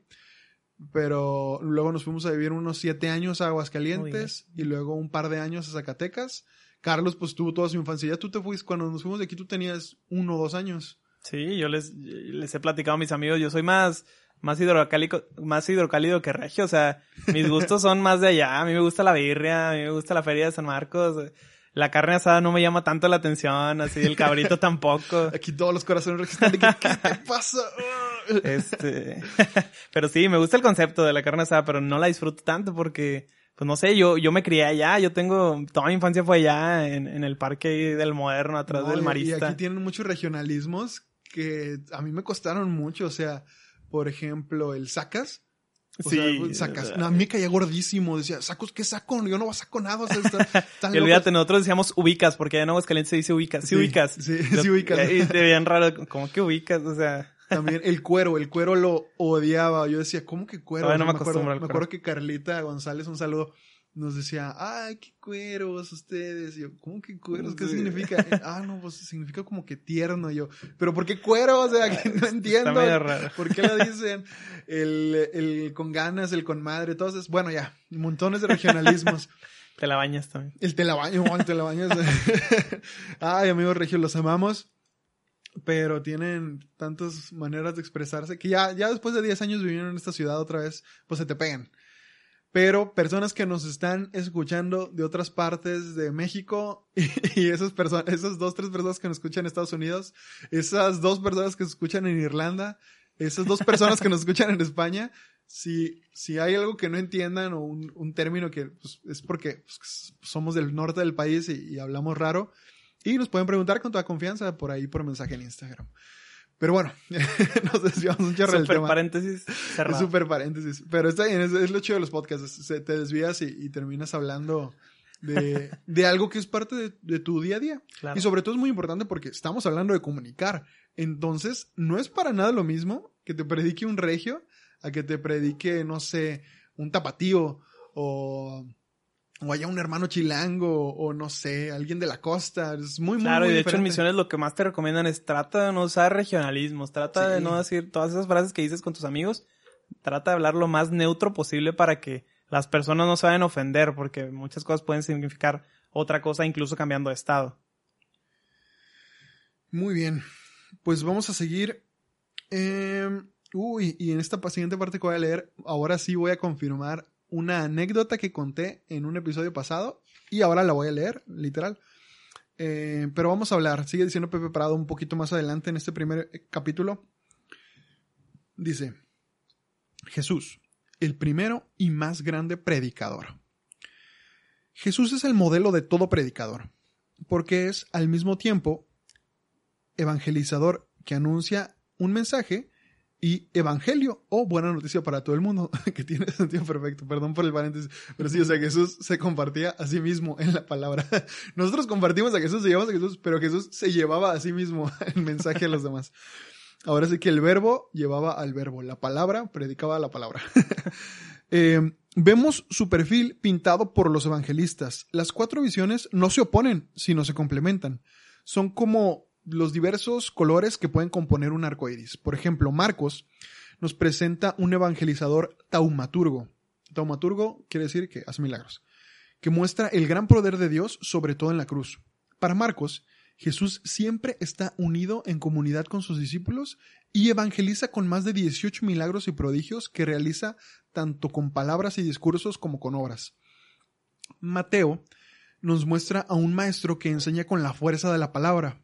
pero luego nos fuimos a vivir unos siete años a Aguascalientes y luego un par de años a Zacatecas. Carlos pues tuvo toda su infancia, ya tú te fuiste, cuando nos fuimos de aquí tú tenías uno o dos años. Sí, yo les, les he platicado a mis amigos, yo soy más más hidrocálido, más hidrocálido que regio. O sea, mis gustos son más de allá. A mí me gusta la birria, a mí me gusta la feria de San Marcos. La carne asada no me llama tanto la atención, así el cabrito tampoco. Aquí todos los corazones registran de que, ¿qué te pasa? este, pero sí, me gusta el concepto de la carne asada, pero no la disfruto tanto porque, pues no sé, yo, yo me crié allá, yo tengo, toda mi infancia fue allá, en, en el parque del moderno, atrás del marista. Y aquí tienen muchos regionalismos que a mí me costaron mucho, o sea, por ejemplo, el sacas. sí. sacas. a mí me caía gordísimo. Decía, ¿sacos qué saco? Yo no saco nada. O sea, está, y olvídate, nosotros decíamos ubicas, porque allá en Aguascalientes se dice ubicas. Sí, ubicas. Sí, sí ubicas. Y te veían raro, ¿cómo que ubicas? O sea. También el cuero, el cuero lo odiaba. Yo decía, ¿cómo que cuero? no me, acuerdo, me acuerdo que Carlita González, un saludo, nos decía, ay, qué cueros ustedes. Y yo, ¿cómo que cueros? ¿Qué significa? ah, no, pues significa como que tierno. Y yo, ¿pero por qué cuero? O sea, que no entiendo. Está raro. ¿Por qué lo dicen? El, el con ganas, el con madre, entonces, bueno, ya, montones de regionalismos. te la bañas también. El te la baño, te la bañas. ay, amigos regios, los amamos. Pero tienen tantas maneras de expresarse que ya, ya después de 10 años viviendo en esta ciudad otra vez, pues se te pegan pero personas que nos están escuchando de otras partes de México y, esas personas, dos, tres personas que nos escuchan en Estados Unidos, esas dos personas que nos escuchan en Irlanda, esas dos personas que nos escuchan en España, si, si hay algo que no entiendan o un, término que pues, es porque pues, somos del norte del país y hablamos raro, y nos pueden preguntar con toda confianza por ahí por mensaje en Instagram. Pero bueno, nos desviamos un chorro del tema. paréntesis cerrado. Super paréntesis. Pero está bien, es, lo chido de los podcasts. te desvías y, terminas hablando de, de, algo que es parte de, de tu día a día. Y sobre todo es muy importante porque estamos hablando de comunicar. Entonces, no es para nada lo mismo que te predique un regio a que te predique, no sé, un tapatío o o haya un hermano chilango o no sé, alguien de la costa. Es muy, muy Claro, y de hecho en misiones lo que más te recomiendan es trata de no usar regionalismos, trata de no decir todas esas frases que dices con tus amigos, trata de hablar lo más neutro posible para que las personas no se vayan a ofender, porque muchas cosas pueden significar otra cosa incluso cambiando de estado. Muy bien, pues vamos a seguir. Em, uy, y en esta siguiente parte que voy a leer, ahora sí voy a confirmar una anécdota que conté en un episodio pasado y ahora la voy a leer, literal. Eh, pero vamos a hablar, sigue diciendo Pepe Prado un poquito más adelante en este primer eh, capítulo. Dice, Jesús, el primero y más grande predicador. Jesús es el modelo de todo predicador, porque es al mismo tiempo evangelizador que anuncia un mensaje y evangelio o buena noticia para todo el mundo, que tiene sentido perfecto, perdón por el paréntesis, pero sí, o sea, Jesús se compartía a sí mismo en la palabra. Nosotros compartimos a Jesús, llevamos a Jesús, pero Jesús se llevaba a sí mismo el mensaje a los demás. Ahora sí que el verbo llevaba al verbo, la palabra predicaba la palabra. Eh, vemos su perfil pintado por los evangelistas. Las cuatro visiones no se oponen, sino se complementan. Son como los diversos colores que pueden componer un arco iris. Por ejemplo, Marcos nos presenta un evangelizador taumaturgo. Taumaturgo quiere decir que hace milagros, que muestra el gran poder de Dios, sobre todo en la cruz. Para Marcos, Jesús siempre está unido en comunidad con sus discípulos y evangeliza con más de 18 milagros y prodigios que realiza tanto con palabras y discursos como con obras. Mateo nos muestra a un maestro que enseña con la fuerza de la palabra,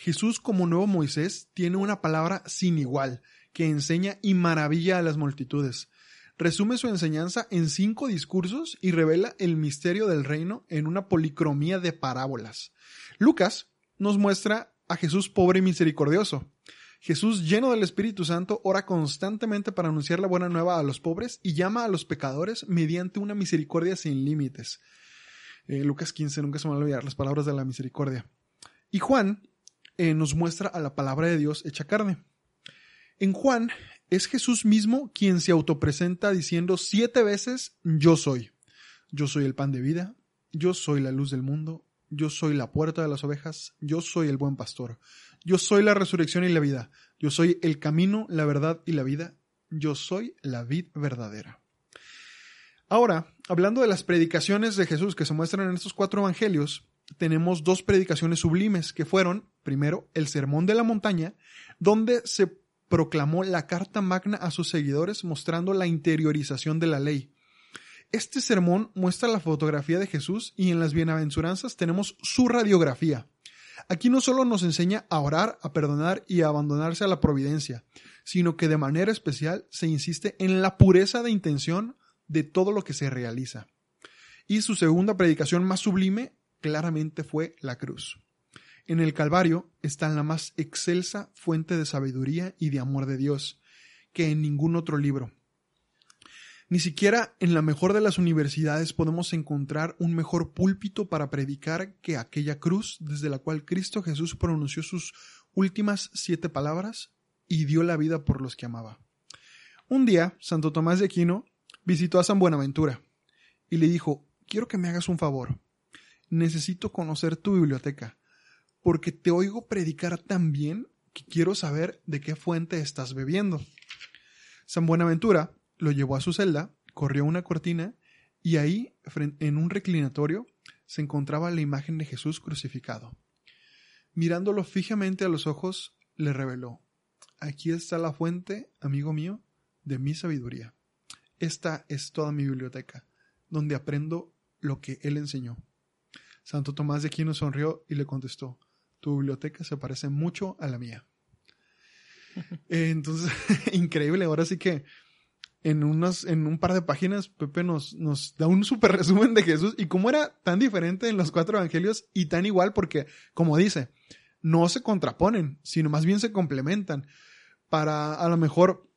Jesús como nuevo Moisés tiene una palabra sin igual, que enseña y maravilla a las multitudes. Resume su enseñanza en cinco discursos y revela el misterio del reino en una policromía de parábolas. Lucas nos muestra a Jesús pobre y misericordioso. Jesús, lleno del Espíritu Santo, ora constantemente para anunciar la buena nueva a los pobres y llama a los pecadores mediante una misericordia sin límites. Eh, Lucas 15, nunca se me a olvidar las palabras de la misericordia. Y Juan eh, nos muestra a la palabra de Dios hecha carne. En Juan es Jesús mismo quien se autopresenta diciendo siete veces yo soy. Yo soy el pan de vida, yo soy la luz del mundo, yo soy la puerta de las ovejas, yo soy el buen pastor, yo soy la resurrección y la vida, yo soy el camino, la verdad y la vida, yo soy la vid verdadera. Ahora, hablando de las predicaciones de Jesús que se muestran en estos cuatro evangelios, tenemos dos predicaciones sublimes que fueron, primero, el Sermón de la Montaña, donde se proclamó la carta magna a sus seguidores mostrando la interiorización de la ley. Este sermón muestra la fotografía de Jesús y en las bienaventuranzas tenemos su radiografía. Aquí no solo nos enseña a orar, a perdonar y a abandonarse a la providencia, sino que de manera especial se insiste en la pureza de intención de todo lo que se realiza. Y su segunda predicación más sublime claramente fue la cruz. En el Calvario está la más excelsa fuente de sabiduría y de amor de Dios, que en ningún otro libro. Ni siquiera en la mejor de las universidades podemos encontrar un mejor púlpito para predicar que aquella cruz desde la cual Cristo Jesús pronunció sus últimas siete palabras y dio la vida por los que amaba. Un día, Santo Tomás de Aquino visitó a San Buenaventura y le dijo, quiero que me hagas un favor. Necesito conocer tu biblioteca porque te oigo predicar tan bien que quiero saber de qué fuente estás bebiendo. San Buenaventura lo llevó a su celda, corrió una cortina y ahí, en un reclinatorio, se encontraba la imagen de Jesús crucificado. Mirándolo fijamente a los ojos, le reveló, aquí está la fuente, amigo mío, de mi sabiduría. Esta es toda mi biblioteca, donde aprendo lo que él enseñó. Santo Tomás de Aquino sonrió y le contestó, tu biblioteca se parece mucho a la mía. Entonces, increíble. Ahora sí que en, unos, en un par de páginas, Pepe nos, nos da un súper resumen de Jesús y cómo era tan diferente en los cuatro evangelios y tan igual porque, como dice, no se contraponen, sino más bien se complementan. Para, a lo mejor,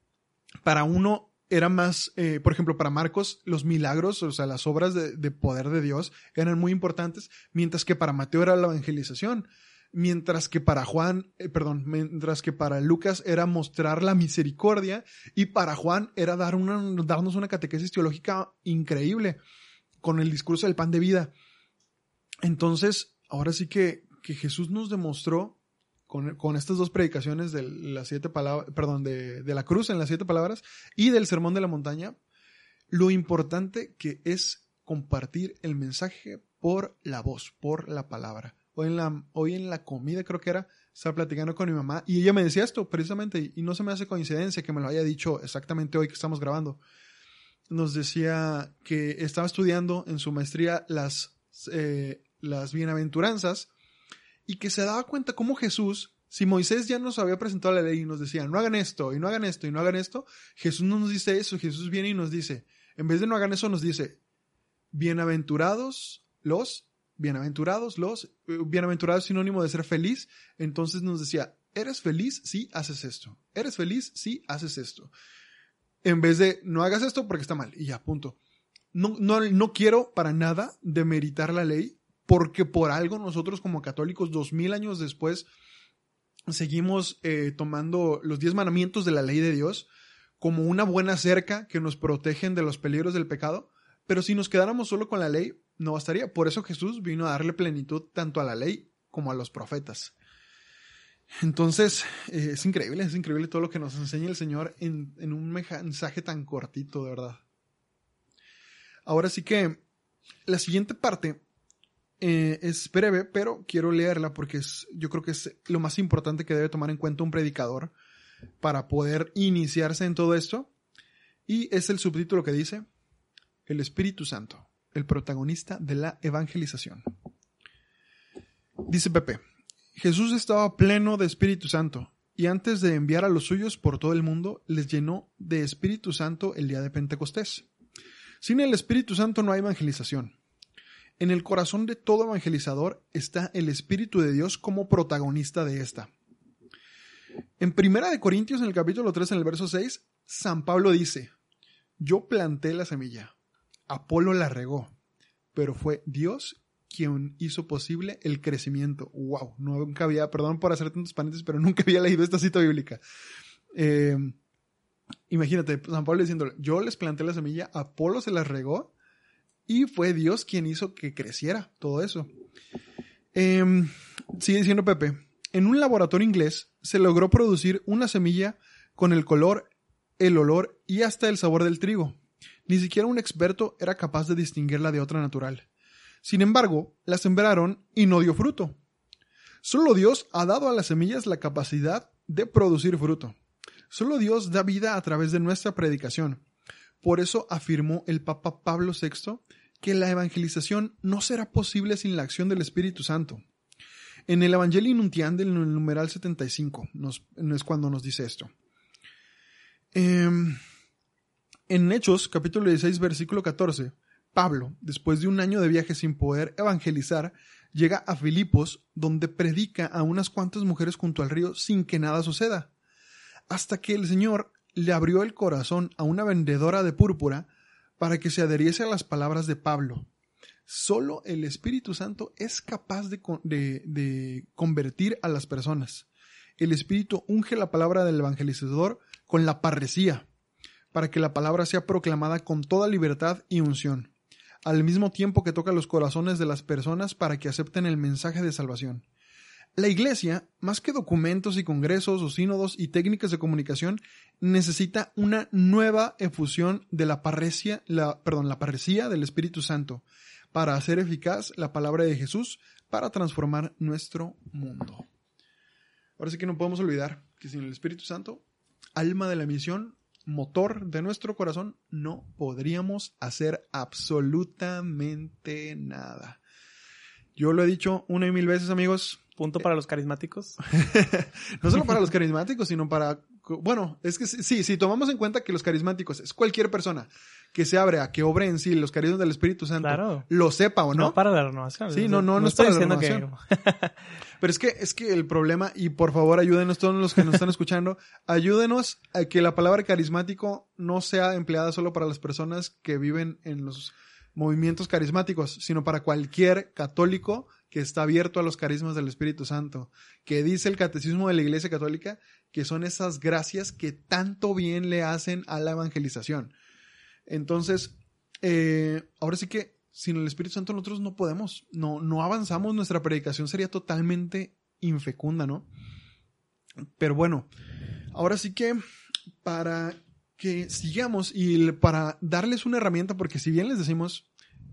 para uno era más, eh, por ejemplo, para Marcos, los milagros, o sea, las obras de, de poder de Dios eran muy importantes, mientras que para Mateo era la evangelización mientras que para Juan, eh, perdón, mientras que para Lucas era mostrar la misericordia y para Juan era dar una, darnos una catequesis teológica increíble con el discurso del pan de vida. Entonces, ahora sí que, que Jesús nos demostró con, con, estas dos predicaciones de las siete palabras, perdón, de, de la cruz en las siete palabras y del sermón de la montaña, lo importante que es compartir el mensaje por la voz, por la palabra hoy en la, hoy en la comida creo que era, estaba platicando con mi mamá y ella me decía esto precisamente y no se me hace coincidencia que me lo haya dicho exactamente hoy que estamos grabando. Nos decía que estaba estudiando en su maestría las, eh, las bienaventuranzas y que se daba cuenta cómo Jesús, si Moisés ya nos había presentado la ley y nos decía, no hagan esto y no hagan esto y no hagan esto, Jesús no nos dice eso, Jesús viene y nos dice, en vez de no hagan eso, nos dice, bienaventurados los bienaventurados los, eh, bienaventurados sinónimo de ser feliz, entonces nos decía, ¿eres feliz si haces esto? ¿Eres feliz si haces esto? En vez de, no hagas esto porque está mal, y ya, punto. No, no, no quiero para nada demeritar la ley, porque por algo nosotros como católicos, dos mil años después, seguimos eh, tomando los diez mandamientos de la ley de Dios como una buena cerca que nos protegen de los peligros del pecado, pero si nos quedáramos solo con la ley, no bastaría. Por eso Jesús vino a darle plenitud tanto a la ley como a los profetas. Entonces, eh, es increíble, es increíble todo lo que nos enseña el Señor en, un mensaje tan cortito, de verdad. Ahora sí que la siguiente parte eh, es breve, pero quiero leerla porque es, yo creo que es lo más importante que debe tomar en cuenta un predicador para poder iniciarse en todo esto. Y es el subtítulo que dice, el Espíritu Santo el protagonista de la evangelización. Dice Pepe, Jesús estaba pleno de Espíritu Santo y antes de enviar a los suyos por todo el mundo, les llenó de Espíritu Santo el día de Pentecostés. Sin el Espíritu Santo no hay evangelización. En el corazón de todo evangelizador está el Espíritu de Dios como protagonista de esta. En Primera de Corintios, en el capítulo 3, en el verso 6, San Pablo dice, Yo planté la semilla, Apolo la regó, pero fue Dios quien hizo posible el crecimiento. Wow, nunca había, perdón por hacer tantos paréntesis, pero nunca había leído esta cita bíblica. Eh, imagínate, San Pablo diciendo, yo les planté la semilla, Apolo se las regó y fue Dios quien hizo que creciera todo eso. Em, sigue diciendo Pepe, en un laboratorio inglés se logró producir una semilla con el color, el olor y hasta el sabor del trigo. Ni siquiera un experto era capaz de distinguirla de otra natural. Sin embargo, la sembraron y no dio fruto. Solo Dios ha dado a las semillas la capacidad de producir fruto. Solo Dios da vida a través de nuestra predicación. Por eso afirmó el Papa Pablo VI que la evangelización no será posible sin la acción del Espíritu Santo. En el Evangelio Inuntian en el numeral 75 nos, es cuando nos dice esto. Em, en Hechos, capítulo 16, versículo 14, Pablo, después de un año de viaje sin poder evangelizar, llega a Filipos, donde predica a unas cuantas mujeres junto al río sin que nada suceda, hasta que el Señor le abrió el corazón a una vendedora de púrpura para que se adheriese a las palabras de Pablo. Solo el Espíritu Santo es capaz de, de convertir a las personas. El Espíritu unge la palabra del evangelizador con la parresía, para que la palabra sea proclamada con toda libertad y unción al mismo tiempo que toca los corazones de las personas para que acepten el mensaje de salvación. La Iglesia, más que documentos y congresos o sínodos y técnicas de comunicación, necesita una nueva efusión de la parresía, la, perdón, la parresía del Espíritu Santo para hacer eficaz la palabra de Jesús para transformar nuestro mundo. Ahora sí que no podemos olvidar que sin el Espíritu Santo, alma de la misión, motor de nuestro corazón, no podríamos hacer absolutamente nada. Yo lo he dicho una y mil veces, amigos. Punto para los carismáticos. no solo para los carismáticos, sino para... Bueno, es que sí, si tomamos en cuenta que los carismáticos es cualquier persona que se abre a que obre en sí los carismas del Espíritu Santo, lo sepa o no. No para la renovación. Sí, no, no, no, es para la renovación. Pero es que, es que el problema, y por favor ayúdenos todos los que nos están escuchando, ayúdenos a que la palabra carismático no sea empleada solo para las personas que viven en los movimientos carismáticos, sino para cualquier católico que está abierto a los carismas del Espíritu Santo, que dice el catecismo de la Iglesia Católica que son esas gracias que tanto bien le hacen a la evangelización. Entonces, eh, ahora sí que sin el Espíritu Santo nosotros no podemos, no, no avanzamos, nuestra predicación sería totalmente infecunda, ¿no? Pero bueno, ahora sí que para que sigamos y para darles una herramienta, porque si bien les decimos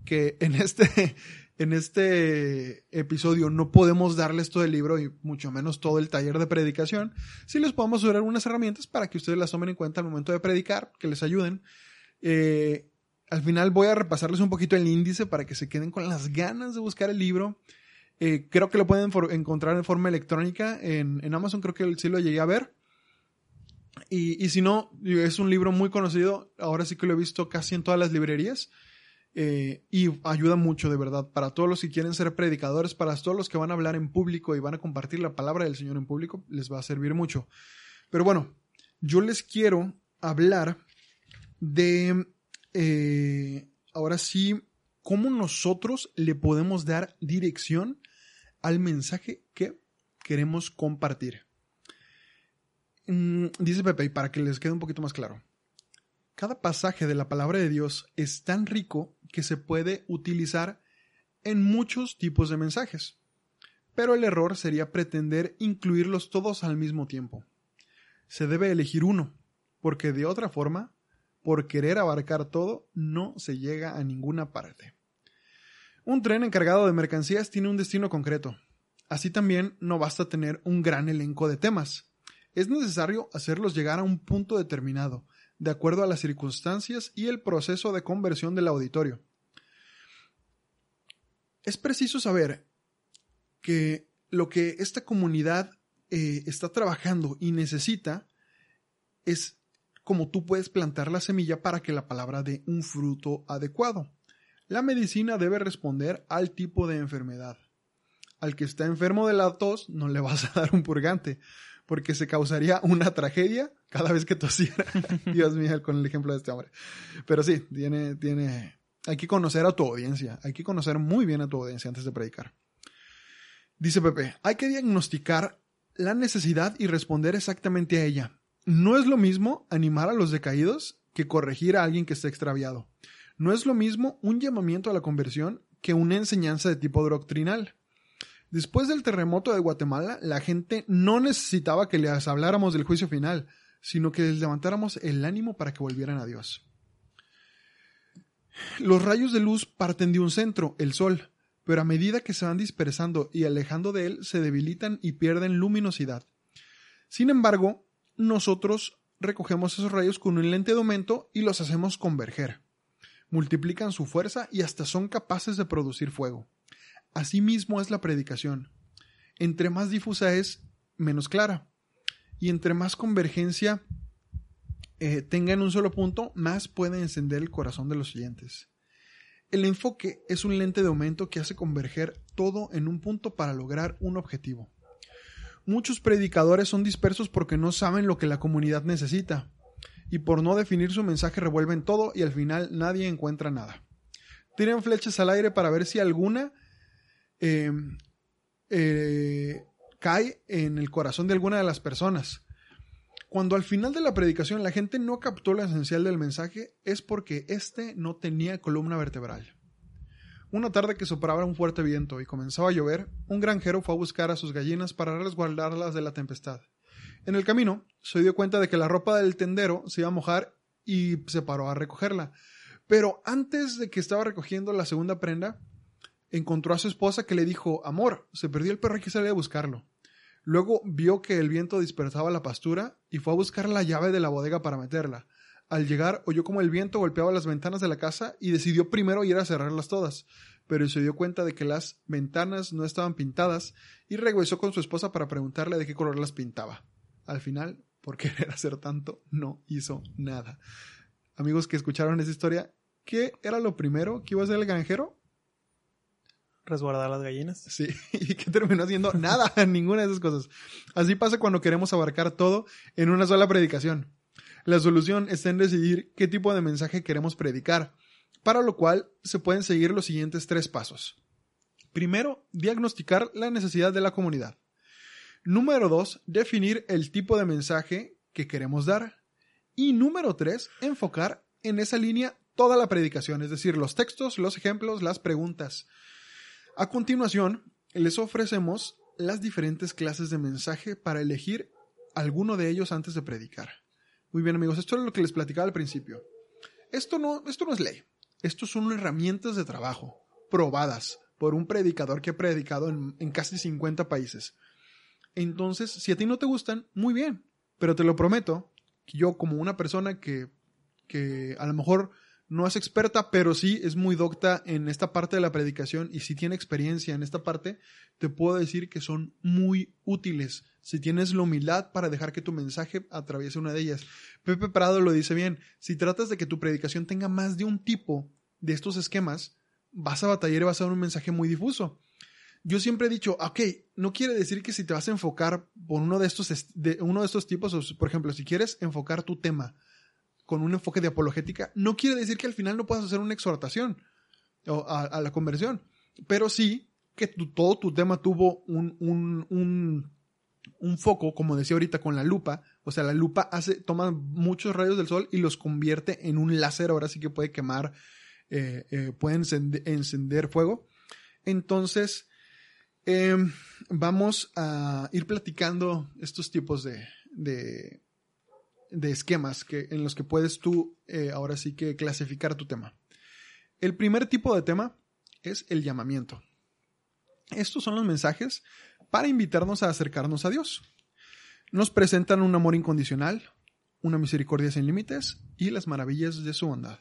que en este, en este episodio no podemos darles todo el libro y mucho menos todo el taller de predicación, sí les podemos dar algunas herramientas para que ustedes las tomen en cuenta al momento de predicar, que les ayuden. Eh, al final voy a repasarles un poquito el índice para que se queden con las ganas de buscar el libro. Eh, creo que lo pueden encontrar en forma electrónica en, Amazon, creo que sí lo llegué a ver. Y, si no, es un libro muy conocido, ahora sí que lo he visto casi en todas las librerías. Eh, y ayuda mucho de verdad para todos los que quieren ser predicadores, para todos los que van a hablar en público y van a compartir la palabra del Señor en público, les va a servir mucho. Pero bueno, yo les quiero hablar de, eh, ahora sí, cómo nosotros le podemos dar dirección al mensaje que queremos compartir. Mm, dice Pepe, y para que les quede un poquito más claro, cada pasaje de la palabra de Dios es tan rico que se puede utilizar en muchos tipos de mensajes, pero el error sería pretender incluirlos todos al mismo tiempo. Se debe elegir uno, porque de otra forma por querer abarcar todo, no se llega a ninguna parte. Un tren encargado de mercancías tiene un destino concreto. Así también no basta tener un gran elenco de temas. Es necesario hacerlos llegar a un punto determinado, de acuerdo a las circunstancias y el proceso de conversión del auditorio. Es preciso saber que lo que esta comunidad eh, está trabajando y necesita es como tú puedes plantar la semilla para que la palabra dé un fruto adecuado. La medicina debe responder al tipo de enfermedad. Al que está enfermo de la tos no le vas a dar un purgante, porque se causaría una tragedia cada vez que tosiera. Dios mío, con el ejemplo de este hombre. Pero sí, tiene, tiene, Hay que conocer a tu audiencia, hay que conocer muy bien a tu audiencia antes de predicar. Dice Pepe, hay que diagnosticar la necesidad y responder exactamente a ella. No es lo mismo animar a los decaídos que corregir a alguien que está extraviado. No es lo mismo un llamamiento a la conversión que una enseñanza de tipo doctrinal. Después del terremoto de Guatemala, la gente no necesitaba que les habláramos del juicio final, sino que les levantáramos el ánimo para que volvieran a Dios. Los rayos de luz parten de un centro, el sol, pero a medida que se van dispersando y alejando de él, se debilitan y pierden luminosidad. Sin embargo, nosotros recogemos esos rayos con un lente de aumento y los hacemos converger. Multiplican su fuerza y hasta son capaces de producir fuego. Asimismo es la predicación. Entre más difusa es, menos clara. Y entre más convergencia eh, tenga en un solo punto, más puede encender el corazón de los oyentes. El enfoque es un lente de aumento que hace converger todo en un punto para lograr un objetivo. Muchos predicadores son dispersos porque no saben lo que la comunidad necesita, y por no definir su mensaje revuelven todo y al final nadie encuentra nada. Tiran flechas al aire para ver si alguna em, eh, cae en el corazón de alguna de las personas. Cuando al final de la predicación la gente no captó lo esencial del mensaje es porque éste no tenía columna vertebral. Una tarde que sopraba un fuerte viento y comenzaba a llover, un granjero fue a buscar a sus gallinas para resguardarlas de la tempestad. En el camino, se dio cuenta de que la ropa del tendero se iba a mojar y se paró a recogerla. Pero antes de que estaba recogiendo la segunda prenda, encontró a su esposa que le dijo, Amor, se perdió el perro, hay que salir a buscarlo. Luego vio que el viento dispersaba la pastura y fue a buscar la llave de la bodega para meterla. Al llegar oyó como el viento golpeaba las ventanas de la casa y decidió primero ir a cerrarlas todas, pero se dio cuenta de que las ventanas no estaban pintadas y regresó con su esposa para preguntarle de qué color las pintaba. Al final, por querer hacer tanto, no hizo nada. Amigos que escucharon esa historia, ¿qué era lo primero que iba a hacer el granjero? resguardar las gallinas. Sí, y que terminó haciendo nada, ninguna de esas cosas. Así pasa cuando queremos abarcar todo en una sola predicación. La solución está en decidir qué tipo de mensaje queremos predicar, para lo cual se pueden seguir los siguientes tres pasos. Primero, diagnosticar la necesidad de la comunidad. Número dos, definir el tipo de mensaje que queremos dar. Y número tres, enfocar en esa línea toda la predicación, es decir, los textos, los ejemplos, las preguntas. A continuación, les ofrecemos las diferentes clases de mensaje para elegir alguno de ellos antes de predicar. Muy bien amigos, esto es lo que les platicaba al principio. Esto no, esto no es ley, esto son herramientas de trabajo probadas por un predicador que ha predicado en, en casi 50 países. Entonces, si a ti no te gustan, muy bien, pero te lo prometo que yo como una persona que, que a lo mejor no es experta, pero sí es muy docta en esta parte de la predicación y si tiene experiencia en esta parte, te puedo decir que son muy útiles si tienes la humildad para dejar que tu mensaje atraviese una de ellas. Pepe Prado lo dice bien, si tratas de que tu predicación tenga más de un tipo de estos esquemas, vas a batallar y vas a dar un mensaje muy difuso. Yo siempre he dicho, ok, no quiere decir que si te vas a enfocar por uno de estos, de uno de estos tipos, por ejemplo, si quieres enfocar tu tema con un enfoque de apologética, no quiere decir que al final no puedas hacer una exhortación a, la conversión, pero sí que todo tu tema tuvo un, un, un, foco, como decía ahorita, con la lupa. O sea, la lupa hace, toma muchos rayos del sol y los convierte en un láser, ahora sí que puede quemar, eh, eh, puede encender, fuego. Entonces, em, vamos a ir platicando estos tipos de esquemas que, en los que puedes tú eh, ahora sí que clasificar tu tema. El primer tipo de tema es el llamamiento. Estos son los mensajes para invitarnos a acercarnos a Dios. Nos presentan un amor incondicional, una misericordia sin límites y las maravillas de su bondad.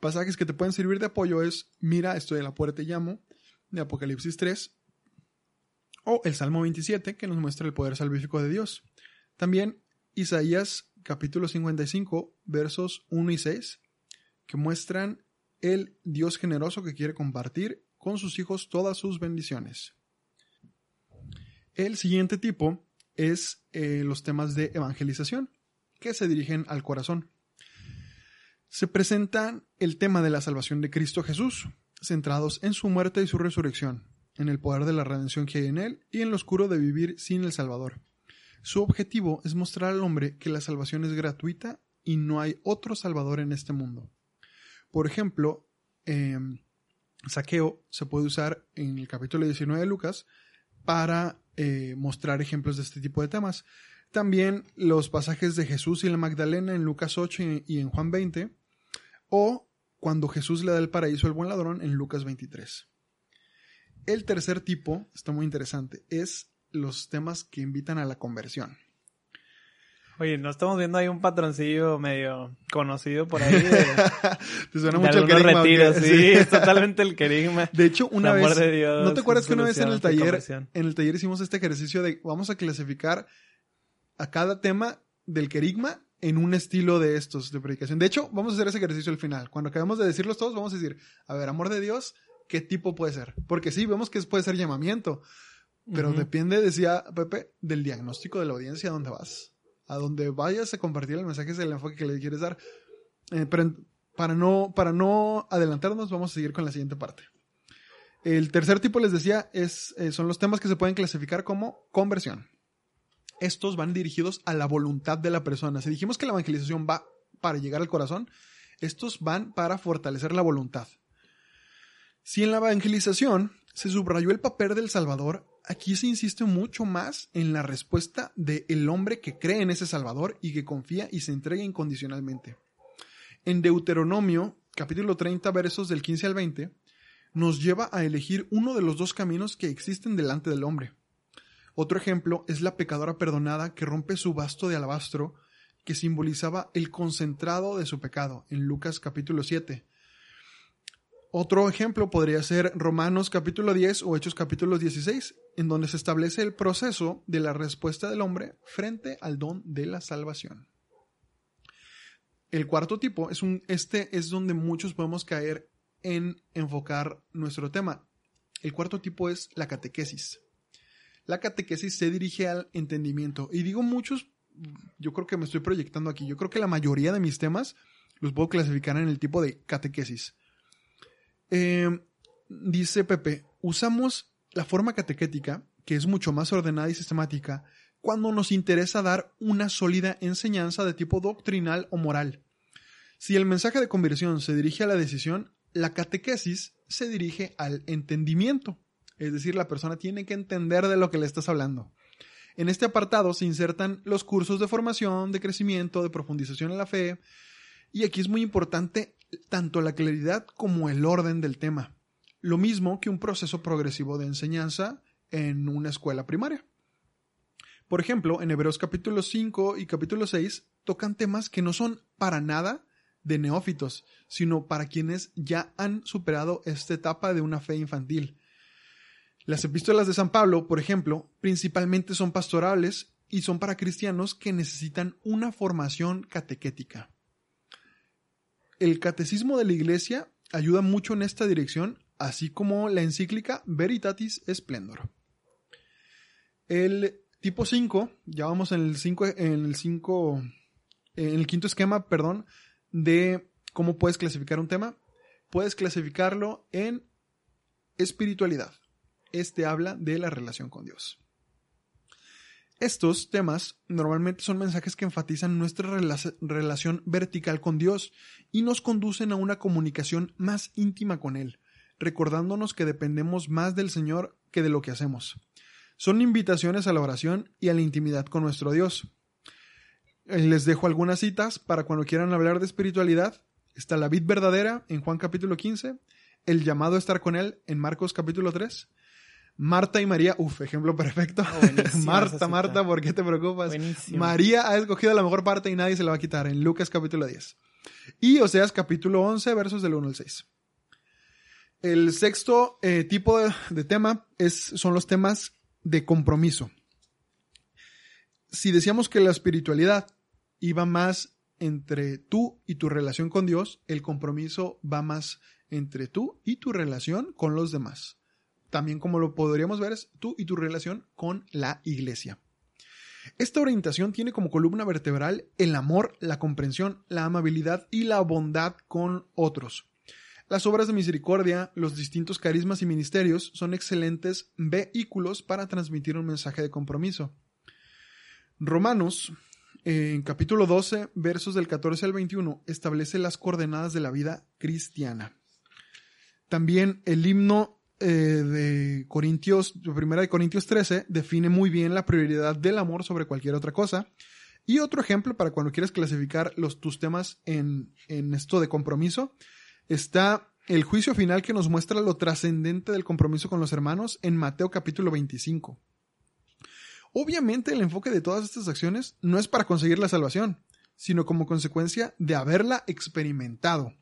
Pasajes que te pueden servir de apoyo es Mira, estoy a la puerta y llamo, de Apocalipsis 3, o el Salmo 27, que nos muestra el poder salvífico de Dios. También Isaías capítulo 55 versos 1 y 6 que muestran el Dios generoso que quiere compartir con sus hijos todas sus bendiciones. El siguiente tipo es eh, los temas de evangelización que se dirigen al corazón. Se presentan el tema de la salvación de Cristo Jesús, centrados en su muerte y su resurrección, en el poder de la redención que hay en él y en lo oscuro de vivir sin el Salvador. Su objetivo es mostrar al hombre que la salvación es gratuita y no hay otro Salvador en este mundo. Por ejemplo, em, saqueo se puede usar en el capítulo 19 de Lucas para eh, mostrar ejemplos de este tipo de temas. También los pasajes de Jesús y la Magdalena en Lucas 8 y en Juan 20, o cuando Jesús le da el paraíso al buen ladrón en Lucas 23. El tercer tipo, está muy interesante, es los temas que invitan a la conversión. Oye, no estamos viendo ahí un patroncillo medio conocido por ahí. De, Te suena mucho el querigma. Retiros, sí, es totalmente el querigma. De hecho, una vez, de Dios, ¿no te acuerdas que una vez en el taller, en el taller hicimos este ejercicio de vamos a clasificar a cada tema del querigma en un estilo de estos de predicación? De hecho, vamos a hacer ese ejercicio al final. Cuando acabemos de decirlos todos, vamos a decir, a ver, amor de Dios, ¿qué tipo puede ser? Porque sí, vemos que puede ser llamamiento, pero depende, decía Pepe, del diagnóstico de la audiencia a dónde vas. A donde vayas a compartir el mensaje es el enfoque que le quieres dar. Eh, pero para no, para no adelantarnos, vamos a seguir con la siguiente parte. El tercer tipo, les decía, es, eh, son los temas que se pueden clasificar como conversión. Estos van dirigidos a la voluntad de la persona. Si dijimos que la evangelización va para llegar al corazón, estos van para fortalecer la voluntad. Si en la evangelización se subrayó el papel del Salvador, aquí se insiste mucho más en la respuesta del hombre que cree en ese Salvador y que confía y se entrega incondicionalmente. En Deuteronomio, capítulo 30, versos del 15 al 20, nos lleva a elegir uno de los dos caminos que existen delante del hombre. Otro ejemplo es la pecadora perdonada que rompe su basto de alabastro que simbolizaba el concentrado de su pecado en Lucas capítulo 7. Otro ejemplo podría ser Romanos capítulo 10 o Hechos capítulo 16, en donde se establece el proceso de la respuesta del hombre frente al don de la salvación. El cuarto tipo es un este es donde muchos podemos caer en enfocar nuestro tema. El cuarto tipo es la catequesis. La catequesis se dirige al entendimiento. Y digo muchos, yo creo que me estoy proyectando aquí. Yo creo que la mayoría de mis temas los puedo clasificar en el tipo de catequesis. Eh, dice Pepe, usamos la forma catequética, que es mucho más ordenada y sistemática, cuando nos interesa dar una sólida enseñanza de tipo doctrinal o moral. Si el mensaje de conversión se dirige a la decisión, la catequesis se dirige al entendimiento. Es decir, la persona tiene que entender de lo que le estás hablando. En este apartado se insertan los cursos de formación, de crecimiento, de profundización en la fe. Y aquí es muy importante tanto la claridad como el orden del tema. Lo mismo que un proceso progresivo de enseñanza en una escuela primaria. Por ejemplo, en Hebreos capítulo 5 y capítulo 6 tocan temas que no son para nada de neófitos, sino para quienes ya han superado esta etapa de una fe infantil. Las epístolas de San Pablo, por ejemplo, principalmente son pastorales y son para cristianos que necesitan una formación catequética. El catecismo de la Iglesia ayuda mucho en esta dirección, así como la encíclica Veritatis Splendor. El tipo 5, ya vamos en el 5 en el 5 en el quinto esquema, perdón, de cómo puedes clasificar un tema. Puedes clasificarlo en espiritualidad. Este habla de la relación con Dios. Estos temas normalmente son mensajes que enfatizan nuestra rela- relación vertical con Dios y nos conducen a una comunicación más íntima con Él, recordándonos que dependemos más del Señor que de lo que hacemos. Son invitaciones a la oración y a la intimidad con nuestro Dios. Eh, Les dejo algunas citas para cuando quieran hablar de espiritualidad. Está la vid verdadera en Juan capítulo 15, el llamado a estar con Él en Marcos capítulo 3, Marta y María, uff, ejemplo perfecto. Ah, Marta. Marta, ¿por qué te preocupas? Buenísimo. María ha escogido la mejor parte y nadie se la va a quitar en Lucas capítulo 10. Y Oseas capítulo 11, versos del 1 al 6. El sexto eh, tipo de, de tema es, son los temas de compromiso. Si decíamos que la espiritualidad iba más entre tú y tu relación con Dios, el compromiso va más entre tú y tu relación con los demás. También como lo podríamos ver es tú y tu relación con la iglesia. Esta orientación tiene como columna vertebral el amor, la comprensión, la amabilidad y la bondad con otros. Las obras de misericordia, los distintos carismas y ministerios son excelentes vehículos para transmitir un mensaje de compromiso. Romanos, en capítulo 12, versos del 14 al 21, establece las coordenadas de la vida cristiana. También el himno eh, de Corintios, primera de Corintios 13, define muy bien la prioridad del amor sobre cualquier otra cosa. Y otro ejemplo para cuando quieres clasificar los, tus temas en, en esto de compromiso, está el juicio final que nos muestra lo trascendente del compromiso con los hermanos en Mateo capítulo 25. Obviamente el enfoque de todas estas acciones no es para conseguir la salvación, sino como consecuencia de haberla experimentado.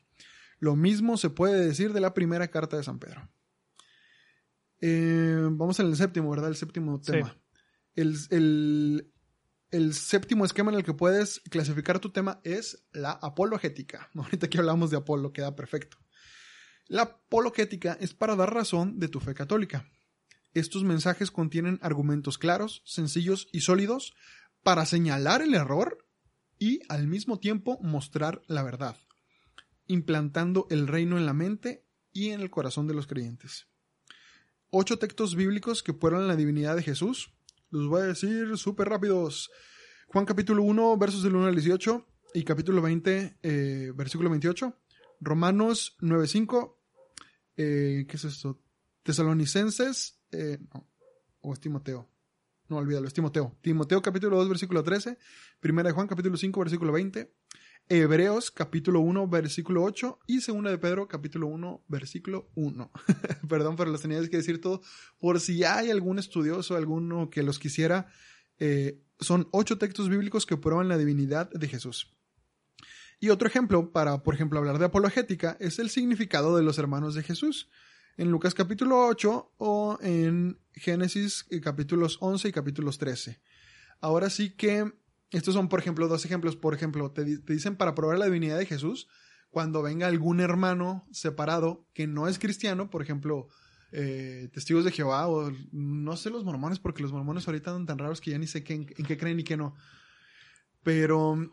Lo mismo se puede decir de la primera carta de San Pedro. Eh, vamos al séptimo, ¿verdad? El séptimo tema. El, el, séptimo esquema en el que puedes clasificar tu tema es la apologética. Ahorita que hablamos de Apolo, queda perfecto. La apologética es para dar razón de tu fe católica. Estos mensajes contienen argumentos claros, sencillos y sólidos para señalar el error y al mismo tiempo mostrar la verdad, implantando el reino en la mente y en el corazón de los creyentes. Ocho textos bíblicos que prueban la divinidad de Jesús. Los voy a decir súper rápidos. Juan capítulo 1, versos del 1 al 18 y capítulo 20, eh, versículo 28. Romanos 9.5. Eh, ¿Qué es esto? Tesalonicenses eh, no, o es Timoteo. No, olvídalo, es Timoteo. Timoteo capítulo 2, versículo 13. Primera de Juan capítulo 5, versículo 20. Hebreos capítulo 1, versículo 8. Y segunda de Pedro capítulo 1, versículo 1. Perdón, pero los tenía que decir todo. Por si hay algún estudioso, alguno que los quisiera, eh, son ocho textos bíblicos que prueban la divinidad de Jesús. Y otro ejemplo para, por ejemplo, hablar de apologética es el significado de los hermanos de Jesús en Lucas capítulo 8 o en Génesis eh, capítulos 11 y capítulos 13. Ahora sí que estos son, por ejemplo, dos ejemplos. Por ejemplo, te, dicen para probar la divinidad de Jesús, cuando venga algún hermano separado que no es cristiano, por ejemplo, eh, testigos de Jehová o no sé los mormones, porque los mormones ahorita andan tan raros que ya ni sé en qué creen y qué no. Pero,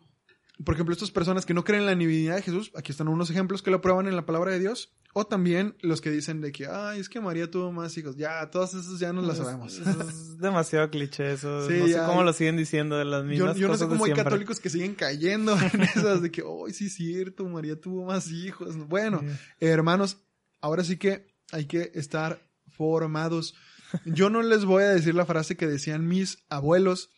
por ejemplo, estas personas que no creen en la divinidad de Jesús, aquí están unos ejemplos que lo prueban en la palabra de Dios. O también los que dicen de que, ay, es que María tuvo más hijos. Ya, todas esas ya no las sabemos. Es, demasiado cliché eso. no sé cómo lo siguen diciendo de las mismas Yo, yo no sé cómo hay católicos que siguen cayendo en esas de que, ay, sí es cierto, María tuvo más hijos. Bueno, hermanos, ahora sí que hay que estar formados. Yo no les voy a decir la frase que decían mis abuelos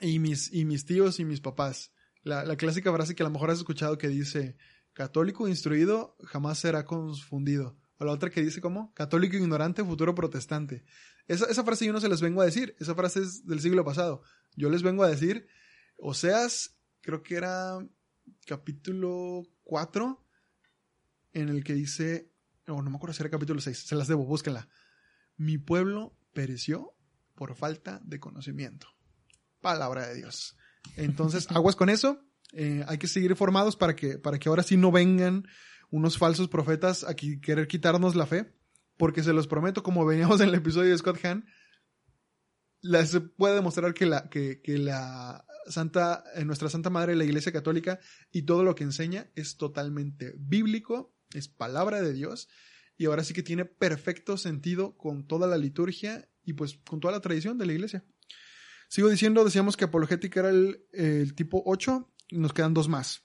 y mis, y mis tíos y mis papás. La, la clásica frase que a lo mejor has escuchado que dice, Católico instruido jamás será confundido. O la otra que dice como católico ignorante, futuro protestante. Esa, esa, frase yo no se les vengo a decir. Esa frase es del siglo pasado. Yo les vengo a decir, Oseas, creo que era capítulo 4, en el que dice, o no me acuerdo si era capítulo 6, se las debo, búsquenla. Mi pueblo pereció por falta de conocimiento. Palabra de Dios. Entonces, aguas con eso. Eh, hay que seguir formados para que, para que ahora sí no vengan unos falsos profetas a querer quitarnos la fe, porque se los prometo, como veníamos en el episodio de Scott Hahn, se puede demostrar que la, que, que la Santa, eh, nuestra Santa Madre, la Iglesia Católica, y todo lo que enseña es totalmente bíblico, es palabra de Dios, y ahora sí que tiene perfecto sentido con toda la liturgia y pues con toda la tradición de la Iglesia. Sigo diciendo, decíamos que apologética era el, el tipo 8, nos quedan dos más.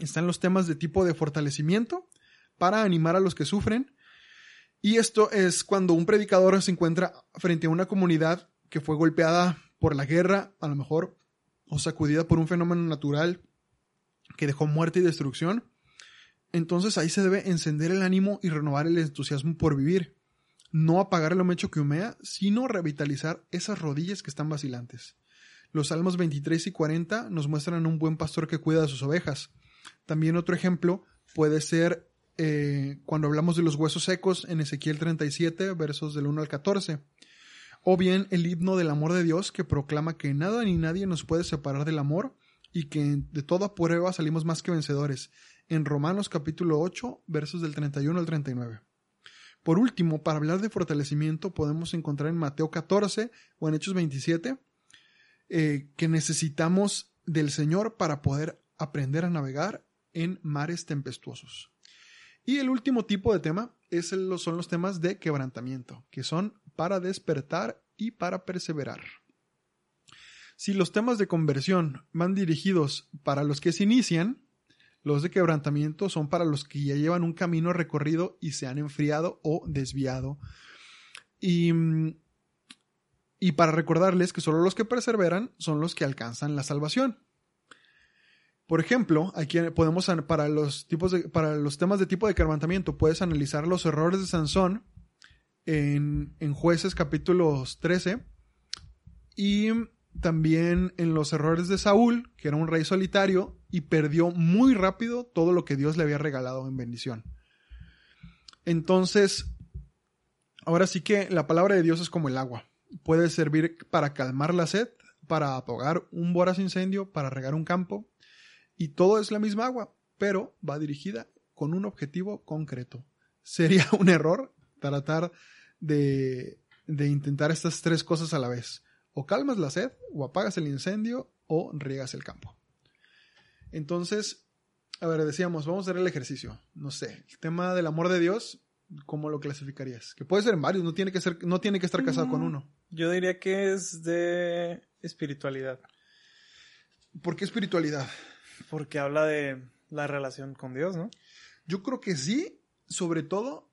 Están los temas de tipo de fortalecimiento para animar a los que sufren. Y esto es cuando un predicador se encuentra frente a una comunidad que fue golpeada por la guerra, a lo mejor, o sacudida por un fenómeno natural que dejó muerte y destrucción. Entonces ahí se debe encender el ánimo y renovar el entusiasmo por vivir. No apagar el homecho que humea, sino revitalizar esas rodillas que están vacilantes. Los Salmos 23 y 40 nos muestran un buen pastor que cuida de sus ovejas. También otro ejemplo puede ser eh, cuando hablamos de los huesos secos en Ezequiel 37, versos del 1 al 14. O bien el himno del amor de Dios que proclama que nada ni nadie nos puede separar del amor y que de toda prueba salimos más que vencedores. En Romanos capítulo 8, versos del 31 al 39. Por último, para hablar de fortalecimiento podemos encontrar en Mateo 14 o en Hechos 27 eh, que necesitamos del Señor para poder aprender a navegar en mares tempestuosos. Y el último tipo de tema es son los temas de quebrantamiento, que son para despertar y para perseverar. Si los temas de conversión van dirigidos para los que se inician, los de quebrantamiento son para los que ya llevan un camino recorrido y se han enfriado o desviado. Y, y para recordarles que solo los que perseveran son los que alcanzan la salvación. Por ejemplo, aquí podemos para los tipos para los temas de tipo de quebrantamiento puedes analizar los errores de Sansón en, en Jueces capítulos 13 y también en los errores de Saúl, que era un rey solitario y perdió muy rápido todo lo que Dios le había regalado en bendición. Entonces, ahora sí que la palabra de Dios es como el agua. Puede servir para calmar la sed, para apagar un voraz incendio, para regar un campo, y todo es la misma agua, pero va dirigida con un objetivo concreto. Sería un error tratar de, de intentar estas tres cosas a la vez o calmas la sed, o apagas el incendio, o riegas el campo. Entonces, a ver, decíamos, vamos a hacer el ejercicio. No sé, el tema del amor de Dios, ¿cómo lo clasificarías? Que puede ser en varios, no tiene que, ser, no tiene que estar casado con uno. Yo diría que es de espiritualidad. ¿Por qué espiritualidad? Porque habla de la relación con Dios, ¿no? Yo creo que sí, sobre todo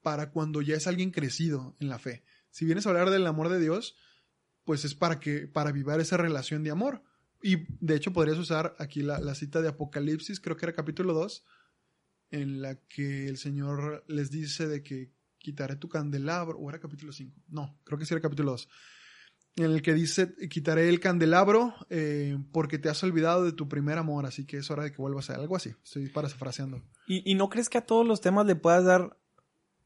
para cuando ya es alguien crecido en la fe. Si vienes a hablar del amor de Dios, pues es para que, para vivir esa relación de amor. Y de hecho podrías usar aquí la, cita de Apocalipsis, creo que era capítulo 2, en la que el Señor les dice de que quitaré tu candelabro, o era capítulo 5, no, creo que sí era capítulo 2, en el que dice, quitaré el candelabro eh, porque te has olvidado de tu primer amor, así que es hora de que vuelvas a algo así, estoy parafraseando. ¿Y, ¿Y no crees que a todos los temas le puedas dar,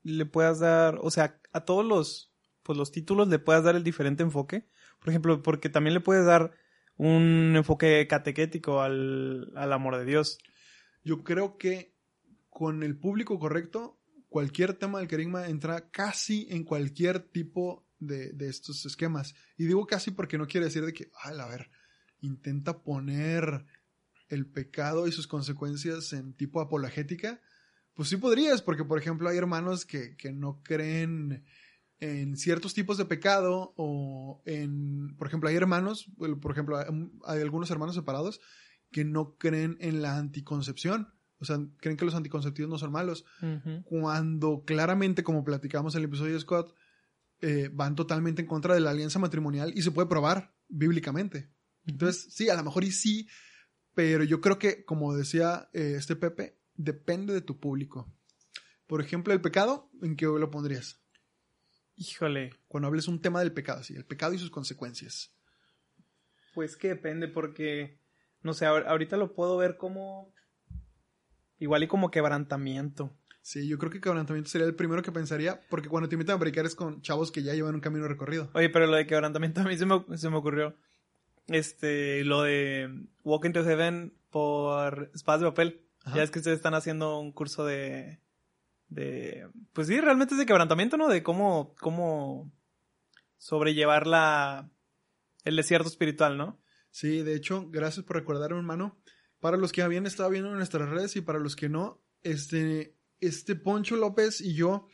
le puedas dar, o sea, a todos los pues los títulos le puedas dar el diferente enfoque. Por ejemplo, porque también le puedes dar un enfoque catequético al, amor de Dios. Yo creo que con el público correcto, cualquier tema del carisma entra casi en cualquier tipo de, estos esquemas. Y digo casi porque no quiere decir de que, a ver, intenta poner el pecado y sus consecuencias en tipo apologética. Pues sí podrías, porque por ejemplo hay hermanos que, que no creen en ciertos tipos de pecado o en, por ejemplo, hay hermanos, por ejemplo, hay algunos hermanos separados que no creen en la anticoncepción. O sea, creen que los anticonceptivos no son malos. Cuando claramente, como platicamos en el episodio de Scott, eh, van totalmente en contra de la alianza matrimonial y se puede probar bíblicamente. Entonces, sí, a lo mejor y sí, pero yo creo que, como decía eh, este Pepe, depende de tu público. Por ejemplo, el pecado, ¿en qué lo pondrías? Híjole. Cuando hables un tema del pecado, sí, el pecado y sus consecuencias. Pues que depende, porque, no sé, ahorita lo puedo ver como. Igual y como quebrantamiento. Sí, yo creo que quebrantamiento sería el primero que pensaría, porque cuando te invitan a predicar es con chavos que ya llevan un camino recorrido. Oye, pero lo de quebrantamiento a mí se me, se me ocurrió. Este, lo de Walk into Heaven por espadas de papel. Ya es que ustedes están haciendo un curso de de pues sí, realmente es de quebrantamiento, ¿no? De cómo cómo sobrellevar la el desierto espiritual, ¿no? Sí, de hecho, gracias por recordar, hermano. Para los que habían estado viendo en nuestras redes y para los que no, este este Poncho López y yo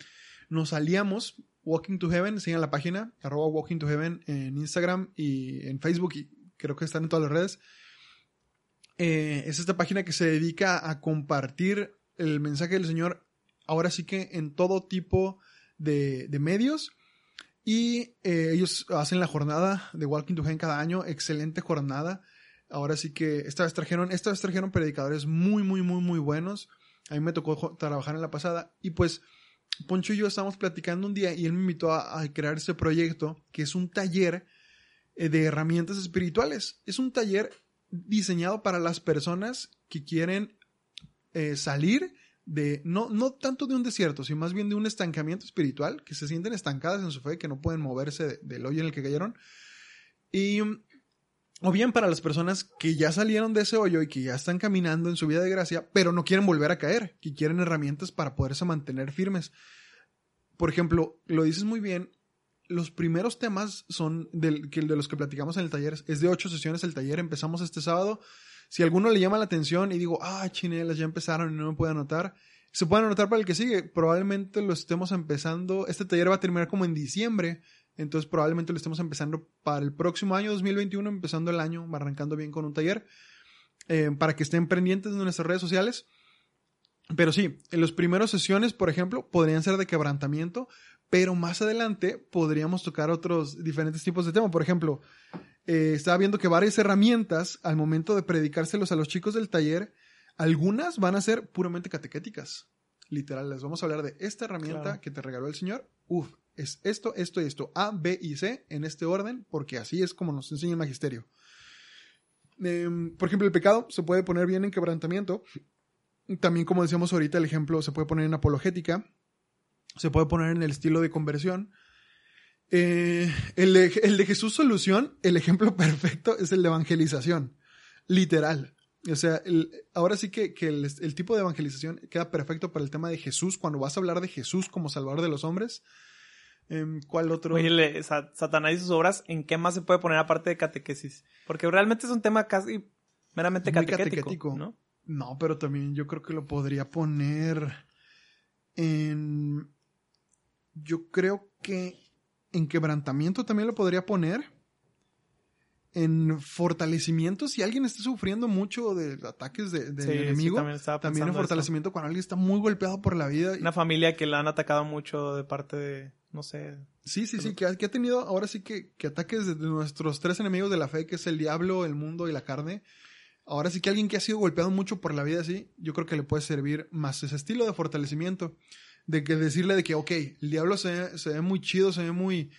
nos salíamos Walking to Heaven, sigan la página, arroba Walking to Heaven en Instagram y en Facebook y creo que están en todas las redes. Eh, es esta página que se dedica a compartir el mensaje del Señor ahora sí que en todo tipo de, medios. Y eh, ellos hacen la jornada de Walking to Heaven cada año, excelente jornada. Ahora sí que esta vez trajeron, esta vez trajeron predicadores muy, muy, muy, muy buenos. A mí me tocó trabajar en la pasada. Y pues Poncho y yo estábamos platicando un día y él me invitó a, crear este proyecto, que es un taller eh, de herramientas espirituales. Es un taller diseñado para las personas que quieren eh, salir de, no, no tanto de un desierto, sino más bien de un estancamiento espiritual, que se sienten estancadas en su fe, que no pueden moverse del hoyo en el que cayeron. Y, o bien para las personas que ya salieron de ese hoyo y que ya están caminando en su vida de gracia, pero no quieren volver a caer, que quieren herramientas para poderse mantener firmes. Por ejemplo, lo dices muy bien, los primeros temas son del, que de los que platicamos en el taller. Es de ocho sesiones el taller. Empezamos este sábado. Si alguno le llama la atención y digo, ah, chinelas, ya empezaron y no me puede anotar, se pueden anotar para el que sigue. Probablemente lo estemos empezando. Este taller va a terminar como en diciembre. Entonces probablemente lo estemos empezando para el próximo año 2021, empezando el año, arrancando bien con un taller. Eh, para que estén pendientes de nuestras redes sociales. Pero sí, en las primeras sesiones, por ejemplo, podrían ser de quebrantamiento, pero más adelante podríamos tocar otros diferentes tipos de temas. Por ejemplo, eh, estaba viendo que varias herramientas al momento de predicárselos a los chicos del taller, algunas van a ser puramente catequéticas. Literal, les vamos a hablar de esta herramienta que te regaló el Señor. Uf, es esto, esto y esto. A, B y C en este orden, porque así es como nos enseña el magisterio. Em, por ejemplo, el pecado se puede poner bien en quebrantamiento. También, como decíamos ahorita, el ejemplo se puede poner en apologética. Se puede poner en el estilo de conversión. Eh, el, de, Jesús Solución, el ejemplo perfecto es el de evangelización. Literal. O sea, ahora sí que, el, el, tipo de evangelización queda perfecto para el tema de Jesús. Cuando vas a hablar de Jesús como Salvador de los hombres, ¿Cuál otro? Oye, Satanás y sus obras, ¿en qué más se puede poner aparte de catequesis? Porque realmente es un tema casi meramente catequético, ¿no? No, pero también yo creo que lo podría poner en... Yo creo que en quebrantamiento también lo podría poner. En fortalecimiento, si alguien está sufriendo mucho de ataques de, de enemigo, también, en fortalecimiento cuando alguien está muy golpeado por la vida. Una familia que la han atacado mucho de parte de, no sé. Sí, sí, sí, que ha, tenido ahora sí que, ataques de nuestros tres enemigos de la fe, que es el diablo, el mundo y la carne. Ahora sí que alguien que ha sido golpeado mucho por la vida así, yo creo que le puede servir más ese estilo de fortalecimiento. De que decirle de que, ok, el diablo se, se ve muy chido, se ve muy,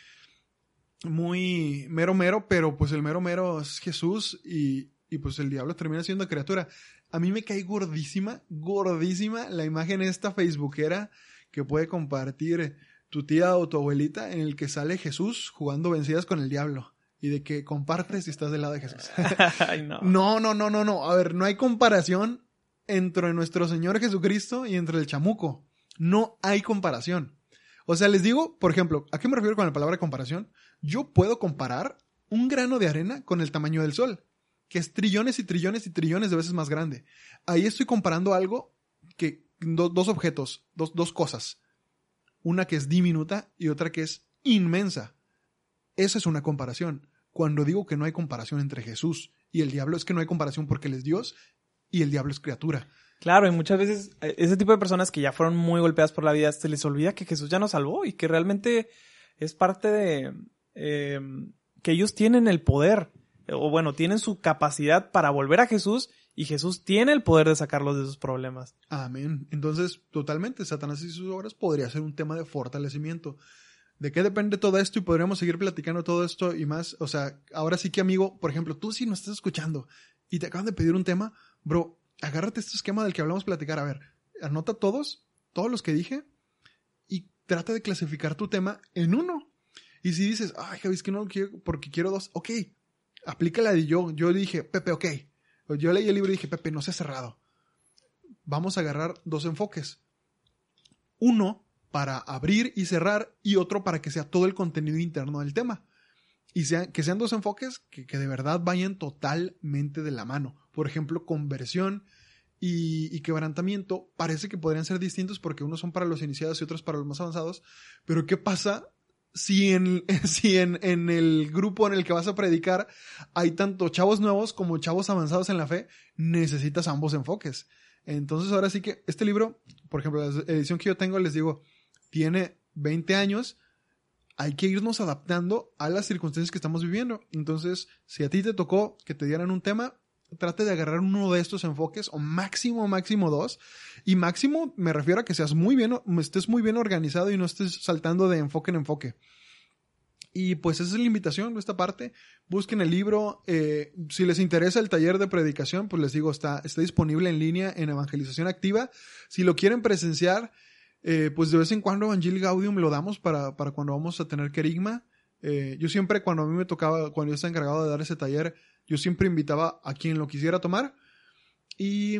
muy mero mero, pero pues el mero mero es Jesús y, y pues el diablo termina siendo criatura. A mí me cae gordísima, gordísima la imagen esta facebookera que puede compartir tu tía o tu abuelita en el que sale Jesús jugando vencidas con el diablo y de que compartes si estás del lado de Jesús. no. no, no, no, no, no. A ver, no hay comparación entre nuestro Señor Jesucristo y entre el chamuco. No hay comparación. O sea, les digo, por ejemplo, ¿a qué me refiero con la palabra comparación? Yo puedo comparar un grano de arena con el tamaño del sol, que es trillones y trillones y trillones de veces más grande. Ahí estoy comparando algo que, dos objetos, dos, dos cosas una que es diminuta y otra que es inmensa. Esa es una comparación. Cuando digo que no hay comparación entre Jesús y el diablo, es que no hay comparación porque Él es Dios y el diablo es criatura. Claro, y muchas veces eh, ese tipo de personas que ya fueron muy golpeadas por la vida, se les olvida que Jesús ya nos salvó y que realmente es parte de em, que ellos tienen el poder, o bueno, tienen su capacidad para volver a Jesús y Jesús tiene el poder de sacarlos de esos problemas. Amén. Entonces, totalmente, Satanás y sus obras podría ser un tema de fortalecimiento. ¿De qué depende todo esto? Y podríamos seguir platicando todo esto y más. O sea, ahora sí que, amigo, por ejemplo, tú si nos estás escuchando y te acaban de pedir un tema, bro, agárrate este esquema del que hablamos platicar. A ver, anota todos, todos los que dije, y trata de clasificar tu tema en uno. Y si dices, ay, Javi, es que no lo quiero porque quiero dos, ok, aplícala de yo. Yo dije, Pepe, ok, yo leí el libro y dije, Pepe, no se ha cerrado. Vamos a agarrar dos enfoques. Uno para abrir y cerrar y otro para que sea todo el contenido interno del tema. Y que sean dos enfoques que, de verdad vayan totalmente de la mano. Por ejemplo, conversión y, y, quebrantamiento parece que podrían ser distintos porque unos son para los iniciados y otros para los más avanzados. Pero ¿qué pasa si en, si en, en, el grupo en el que vas a predicar hay tanto chavos nuevos como chavos avanzados en la fe, necesitas ambos enfoques. Entonces ahora sí que este libro, por ejemplo, la edición que yo tengo, les digo, tiene 20 años, hay que irnos adaptando a las circunstancias que estamos viviendo. Entonces, si a ti te tocó que te dieran un tema, trate de agarrar uno de estos enfoques o máximo, máximo dos. Y máximo me refiero a que seas muy bien, estés muy bien organizado y no estés saltando de enfoque en enfoque. Y pues esa es la invitación de esta parte. Busquen el libro. Eh, si les interesa el taller de predicación, pues les digo, está, está disponible en línea en Evangelización Activa. Si lo quieren presenciar, eh, pues de vez en cuando Evangel Gaudium lo damos para, para cuando vamos a tener querigma. Eh, yo siempre, cuando a mí me tocaba, cuando yo estaba encargado de dar ese taller, yo siempre invitaba a quien lo quisiera tomar. Y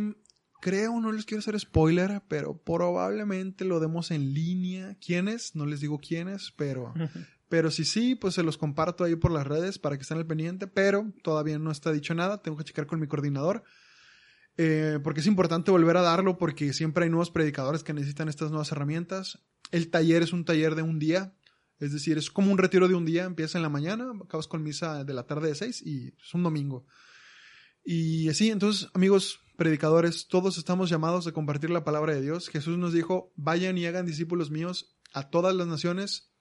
creo, no les quiero hacer spoiler, pero probablemente lo demos en línea. ¿Quiénes? No les digo quiénes, pero, Pero si sí, pues se los comparto ahí por las redes para que estén al pendiente, pero todavía no está dicho nada, tengo que checar con mi coordinador. Eh, porque es importante volver a darlo porque siempre hay nuevos predicadores que necesitan estas nuevas herramientas. El taller es un taller de un día, es decir, es como un retiro de un día, empieza en la mañana, acabas con misa de la tarde de seis y es un domingo. Y así, entonces, amigos predicadores, todos estamos llamados a compartir la palabra de Dios. Jesús nos dijo, vayan y hagan discípulos míos a todas las naciones.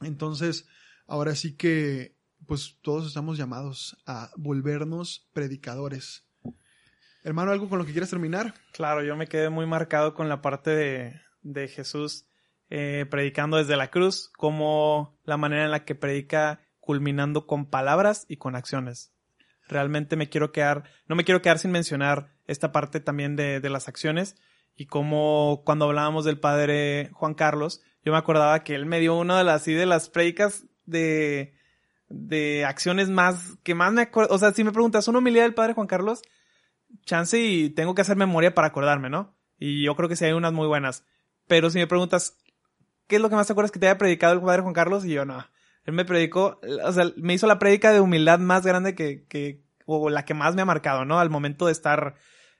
Entonces, ahora sí que, pues todos estamos llamados a volvernos predicadores. Hermano, ¿algo con lo que quieras terminar? Claro, yo me quedé muy marcado con la parte de, de Jesús eh, predicando desde la cruz, como la manera en la que predica culminando con palabras y con acciones. Realmente me quiero quedar, no me quiero quedar sin mencionar esta parte también de, de las acciones y como cuando hablábamos del padre Juan Carlos, yo me acordaba que él me dio una de las, así de las predicas de, de acciones más, que más me acuerdo, o sea, si me preguntas una humildad del padre Juan Carlos, chance y tengo que hacer memoria para acordarme, ¿no? Y yo creo que sí hay unas muy buenas. Pero si me preguntas, ¿qué es lo que más te acuerdas que te haya predicado el padre Juan Carlos? Y yo, no. Él me predicó, o sea, me hizo la prédica de humildad más grande que, que, o la que más me ha marcado, ¿no? Al momento de estar,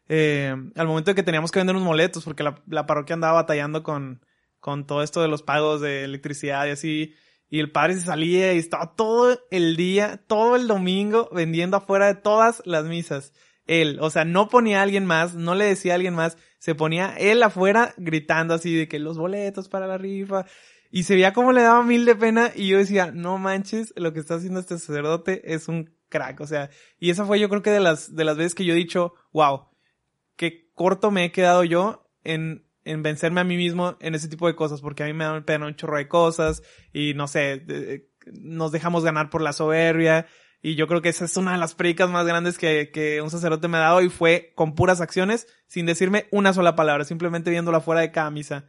eh, al momento de que teníamos que vender unos boletos, porque la, la parroquia andaba batallando con, con todo esto de los pagos de electricidad y así. Y el padre se salía y estaba todo el día, todo el domingo vendiendo afuera de todas las misas él. O sea, no ponía a alguien más, no le decía a alguien más, se ponía él afuera gritando así de que los boletos para la rifa. Y se veía como le daba mil de pena y yo decía, no manches, lo que está haciendo este sacerdote es un crack. O sea, y esa fue yo creo que de las, de las veces que yo he dicho, wow, qué corto me he quedado yo en, en vencerme a mí mismo en ese tipo de cosas, porque a mí me da pena un chorro de cosas y no sé, nos dejamos ganar por la soberbia y yo creo que esa es una de las predicas más grandes que, que un sacerdote me ha dado y fue con puras acciones, sin decirme una sola palabra, simplemente viéndola fuera de cada misa,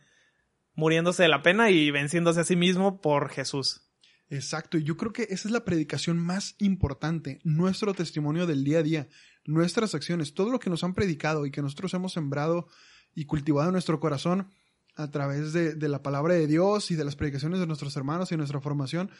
muriéndose de la pena y venciéndose a sí mismo por Jesús. Exacto, y yo creo que esa es la predicación más importante, nuestro testimonio del día a día, nuestras acciones, todo lo que nos han predicado y que nosotros hemos sembrado y cultivado en nuestro corazón a través de, de la palabra de Dios y de las predicaciones de nuestros hermanos y nuestra formación,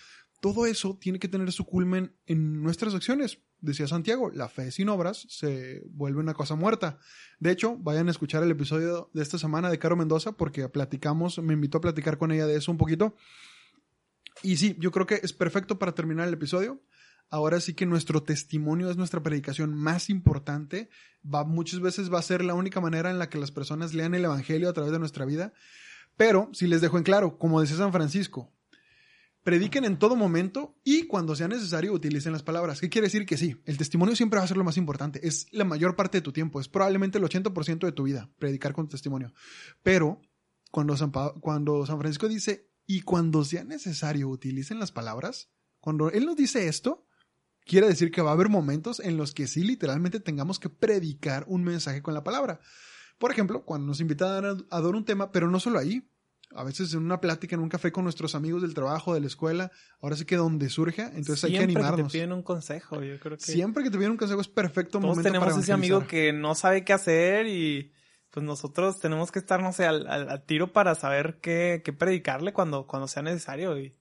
todo eso tiene que tener su culmen en nuestras acciones. Decía Santiago, la fe sin obras se vuelve una cosa muerta. De hecho, vayan a escuchar el episodio de esta semana de Caro Mendoza porque platicamos, me invitó a platicar con ella de eso un poquito. Y sí, yo creo que es perfecto para terminar el episodio. Ahora sí que nuestro testimonio es nuestra predicación más importante. Va, muchas veces va a ser la única manera en la que las personas lean el Evangelio a través de nuestra vida. Pero, si les dejo en claro, como decía San Francisco, prediquen en todo momento y cuando sea necesario utilicen las palabras. ¿Qué quiere decir? Que sí, el testimonio siempre va a ser lo más importante. Es la mayor parte de tu tiempo, es probablemente el 80% de tu vida, predicar con testimonio. Pero cuando San, Francisco dice, y cuando sea necesario utilicen las palabras, cuando él nos dice esto, quiere decir que va a haber momentos en los que sí literalmente tengamos que predicar un mensaje con la palabra. Por ejemplo, cuando nos invitan a dar un tema, pero no solo ahí, a veces en una plática, en un café con nuestros amigos del trabajo, de la escuela, ahora sí que donde surja, entonces hay que animarnos. Siempre que te piden un consejo, yo creo que... Siempre que te piden un consejo es perfecto Todos momento tenemos ese amigo que no sabe qué hacer y pues nosotros tenemos que estar, no sé, al, tiro para saber qué, qué, predicarle cuando, cuando sea necesario y,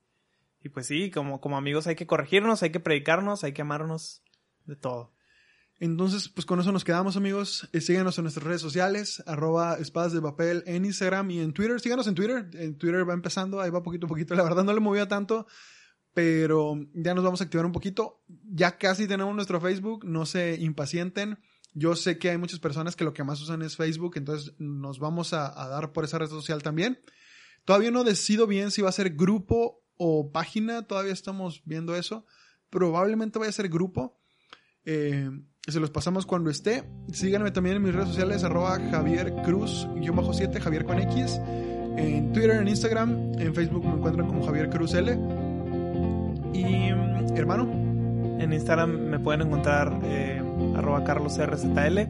y pues sí, como, como amigos hay que corregirnos, hay que predicarnos, hay que amarnos de todo. Entonces, pues con eso nos quedamos, amigos. Eh, síganos en nuestras redes sociales, arroba espadas de papel en Instagram y en Twitter. Síganos en Twitter. En Twitter va empezando, ahí va poquito a poquito. La verdad no le movía tanto, pero ya nos vamos a activar un poquito. Ya casi tenemos nuestro Facebook, no se impacienten. Yo sé que hay muchas personas que lo que más usan es Facebook, entonces nos vamos a, a dar por esa red social también. Todavía no decido bien si va a ser grupo o página, todavía estamos viendo eso. Probablemente vaya a ser grupo. Eh, se los pasamos cuando esté. Síganme también en mis redes sociales, arroba Javier Cruz, 7, Javier con X. En Twitter, en Instagram, en Facebook me encuentran como Javier Cruz L. Y hermano. En Instagram me pueden encontrar eh, arroba Carlos RZL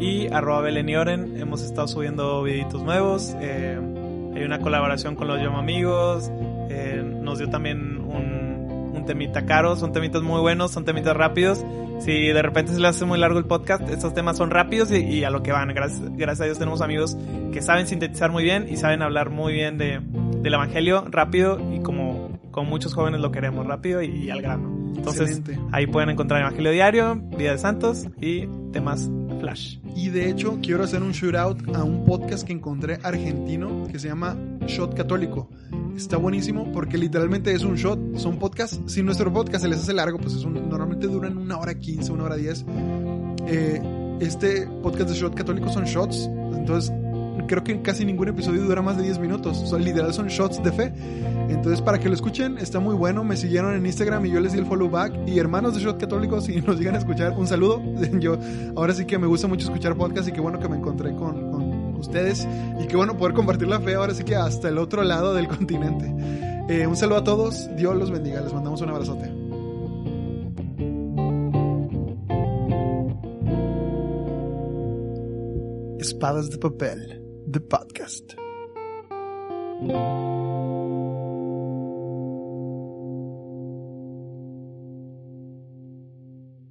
y arroba Belenioren. Hemos estado subiendo videitos nuevos. Eh, hay una colaboración con los Llamo Amigos. Eh, nos dio también un, temita caro. Son temitas muy buenos, son temitas rápidos si de repente se le hace muy largo el podcast, estos temas son rápidos y, a lo que van. Gracias, gracias a Dios tenemos amigos que saben sintetizar muy bien y saben hablar muy bien de, del Evangelio rápido y como, como muchos jóvenes lo queremos, rápido y, al grano. Entonces, Excelente. ahí pueden encontrar Evangelio Diario, Vida de Santos y temas Flash. Y de hecho, quiero hacer un shootout a un podcast que encontré argentino que se llama Shot Católico. Está buenísimo porque literalmente es un shot. Son podcasts. Si nuestro podcast se les hace largo, pues es un, normalmente duran una hora quince, una hora diez. Eh, este podcast de Shot Católico son shots. Entonces, creo que casi ningún episodio dura más de 10 minutos. Son literal, son shots de fe. Entonces, para que lo escuchen, está muy bueno. Me siguieron en Instagram y yo les di el follow back. Y hermanos de Shot Católico, si nos llegan a escuchar, un saludo. Yo, ahora sí que me gusta mucho escuchar podcast y qué bueno que me encontré con, con ustedes. Y qué bueno poder compartir la fe ahora sí que hasta el otro lado del continente. Eh, un saludo a todos. Dios los bendiga. Les mandamos un abrazote. Espadas de papel, the podcast.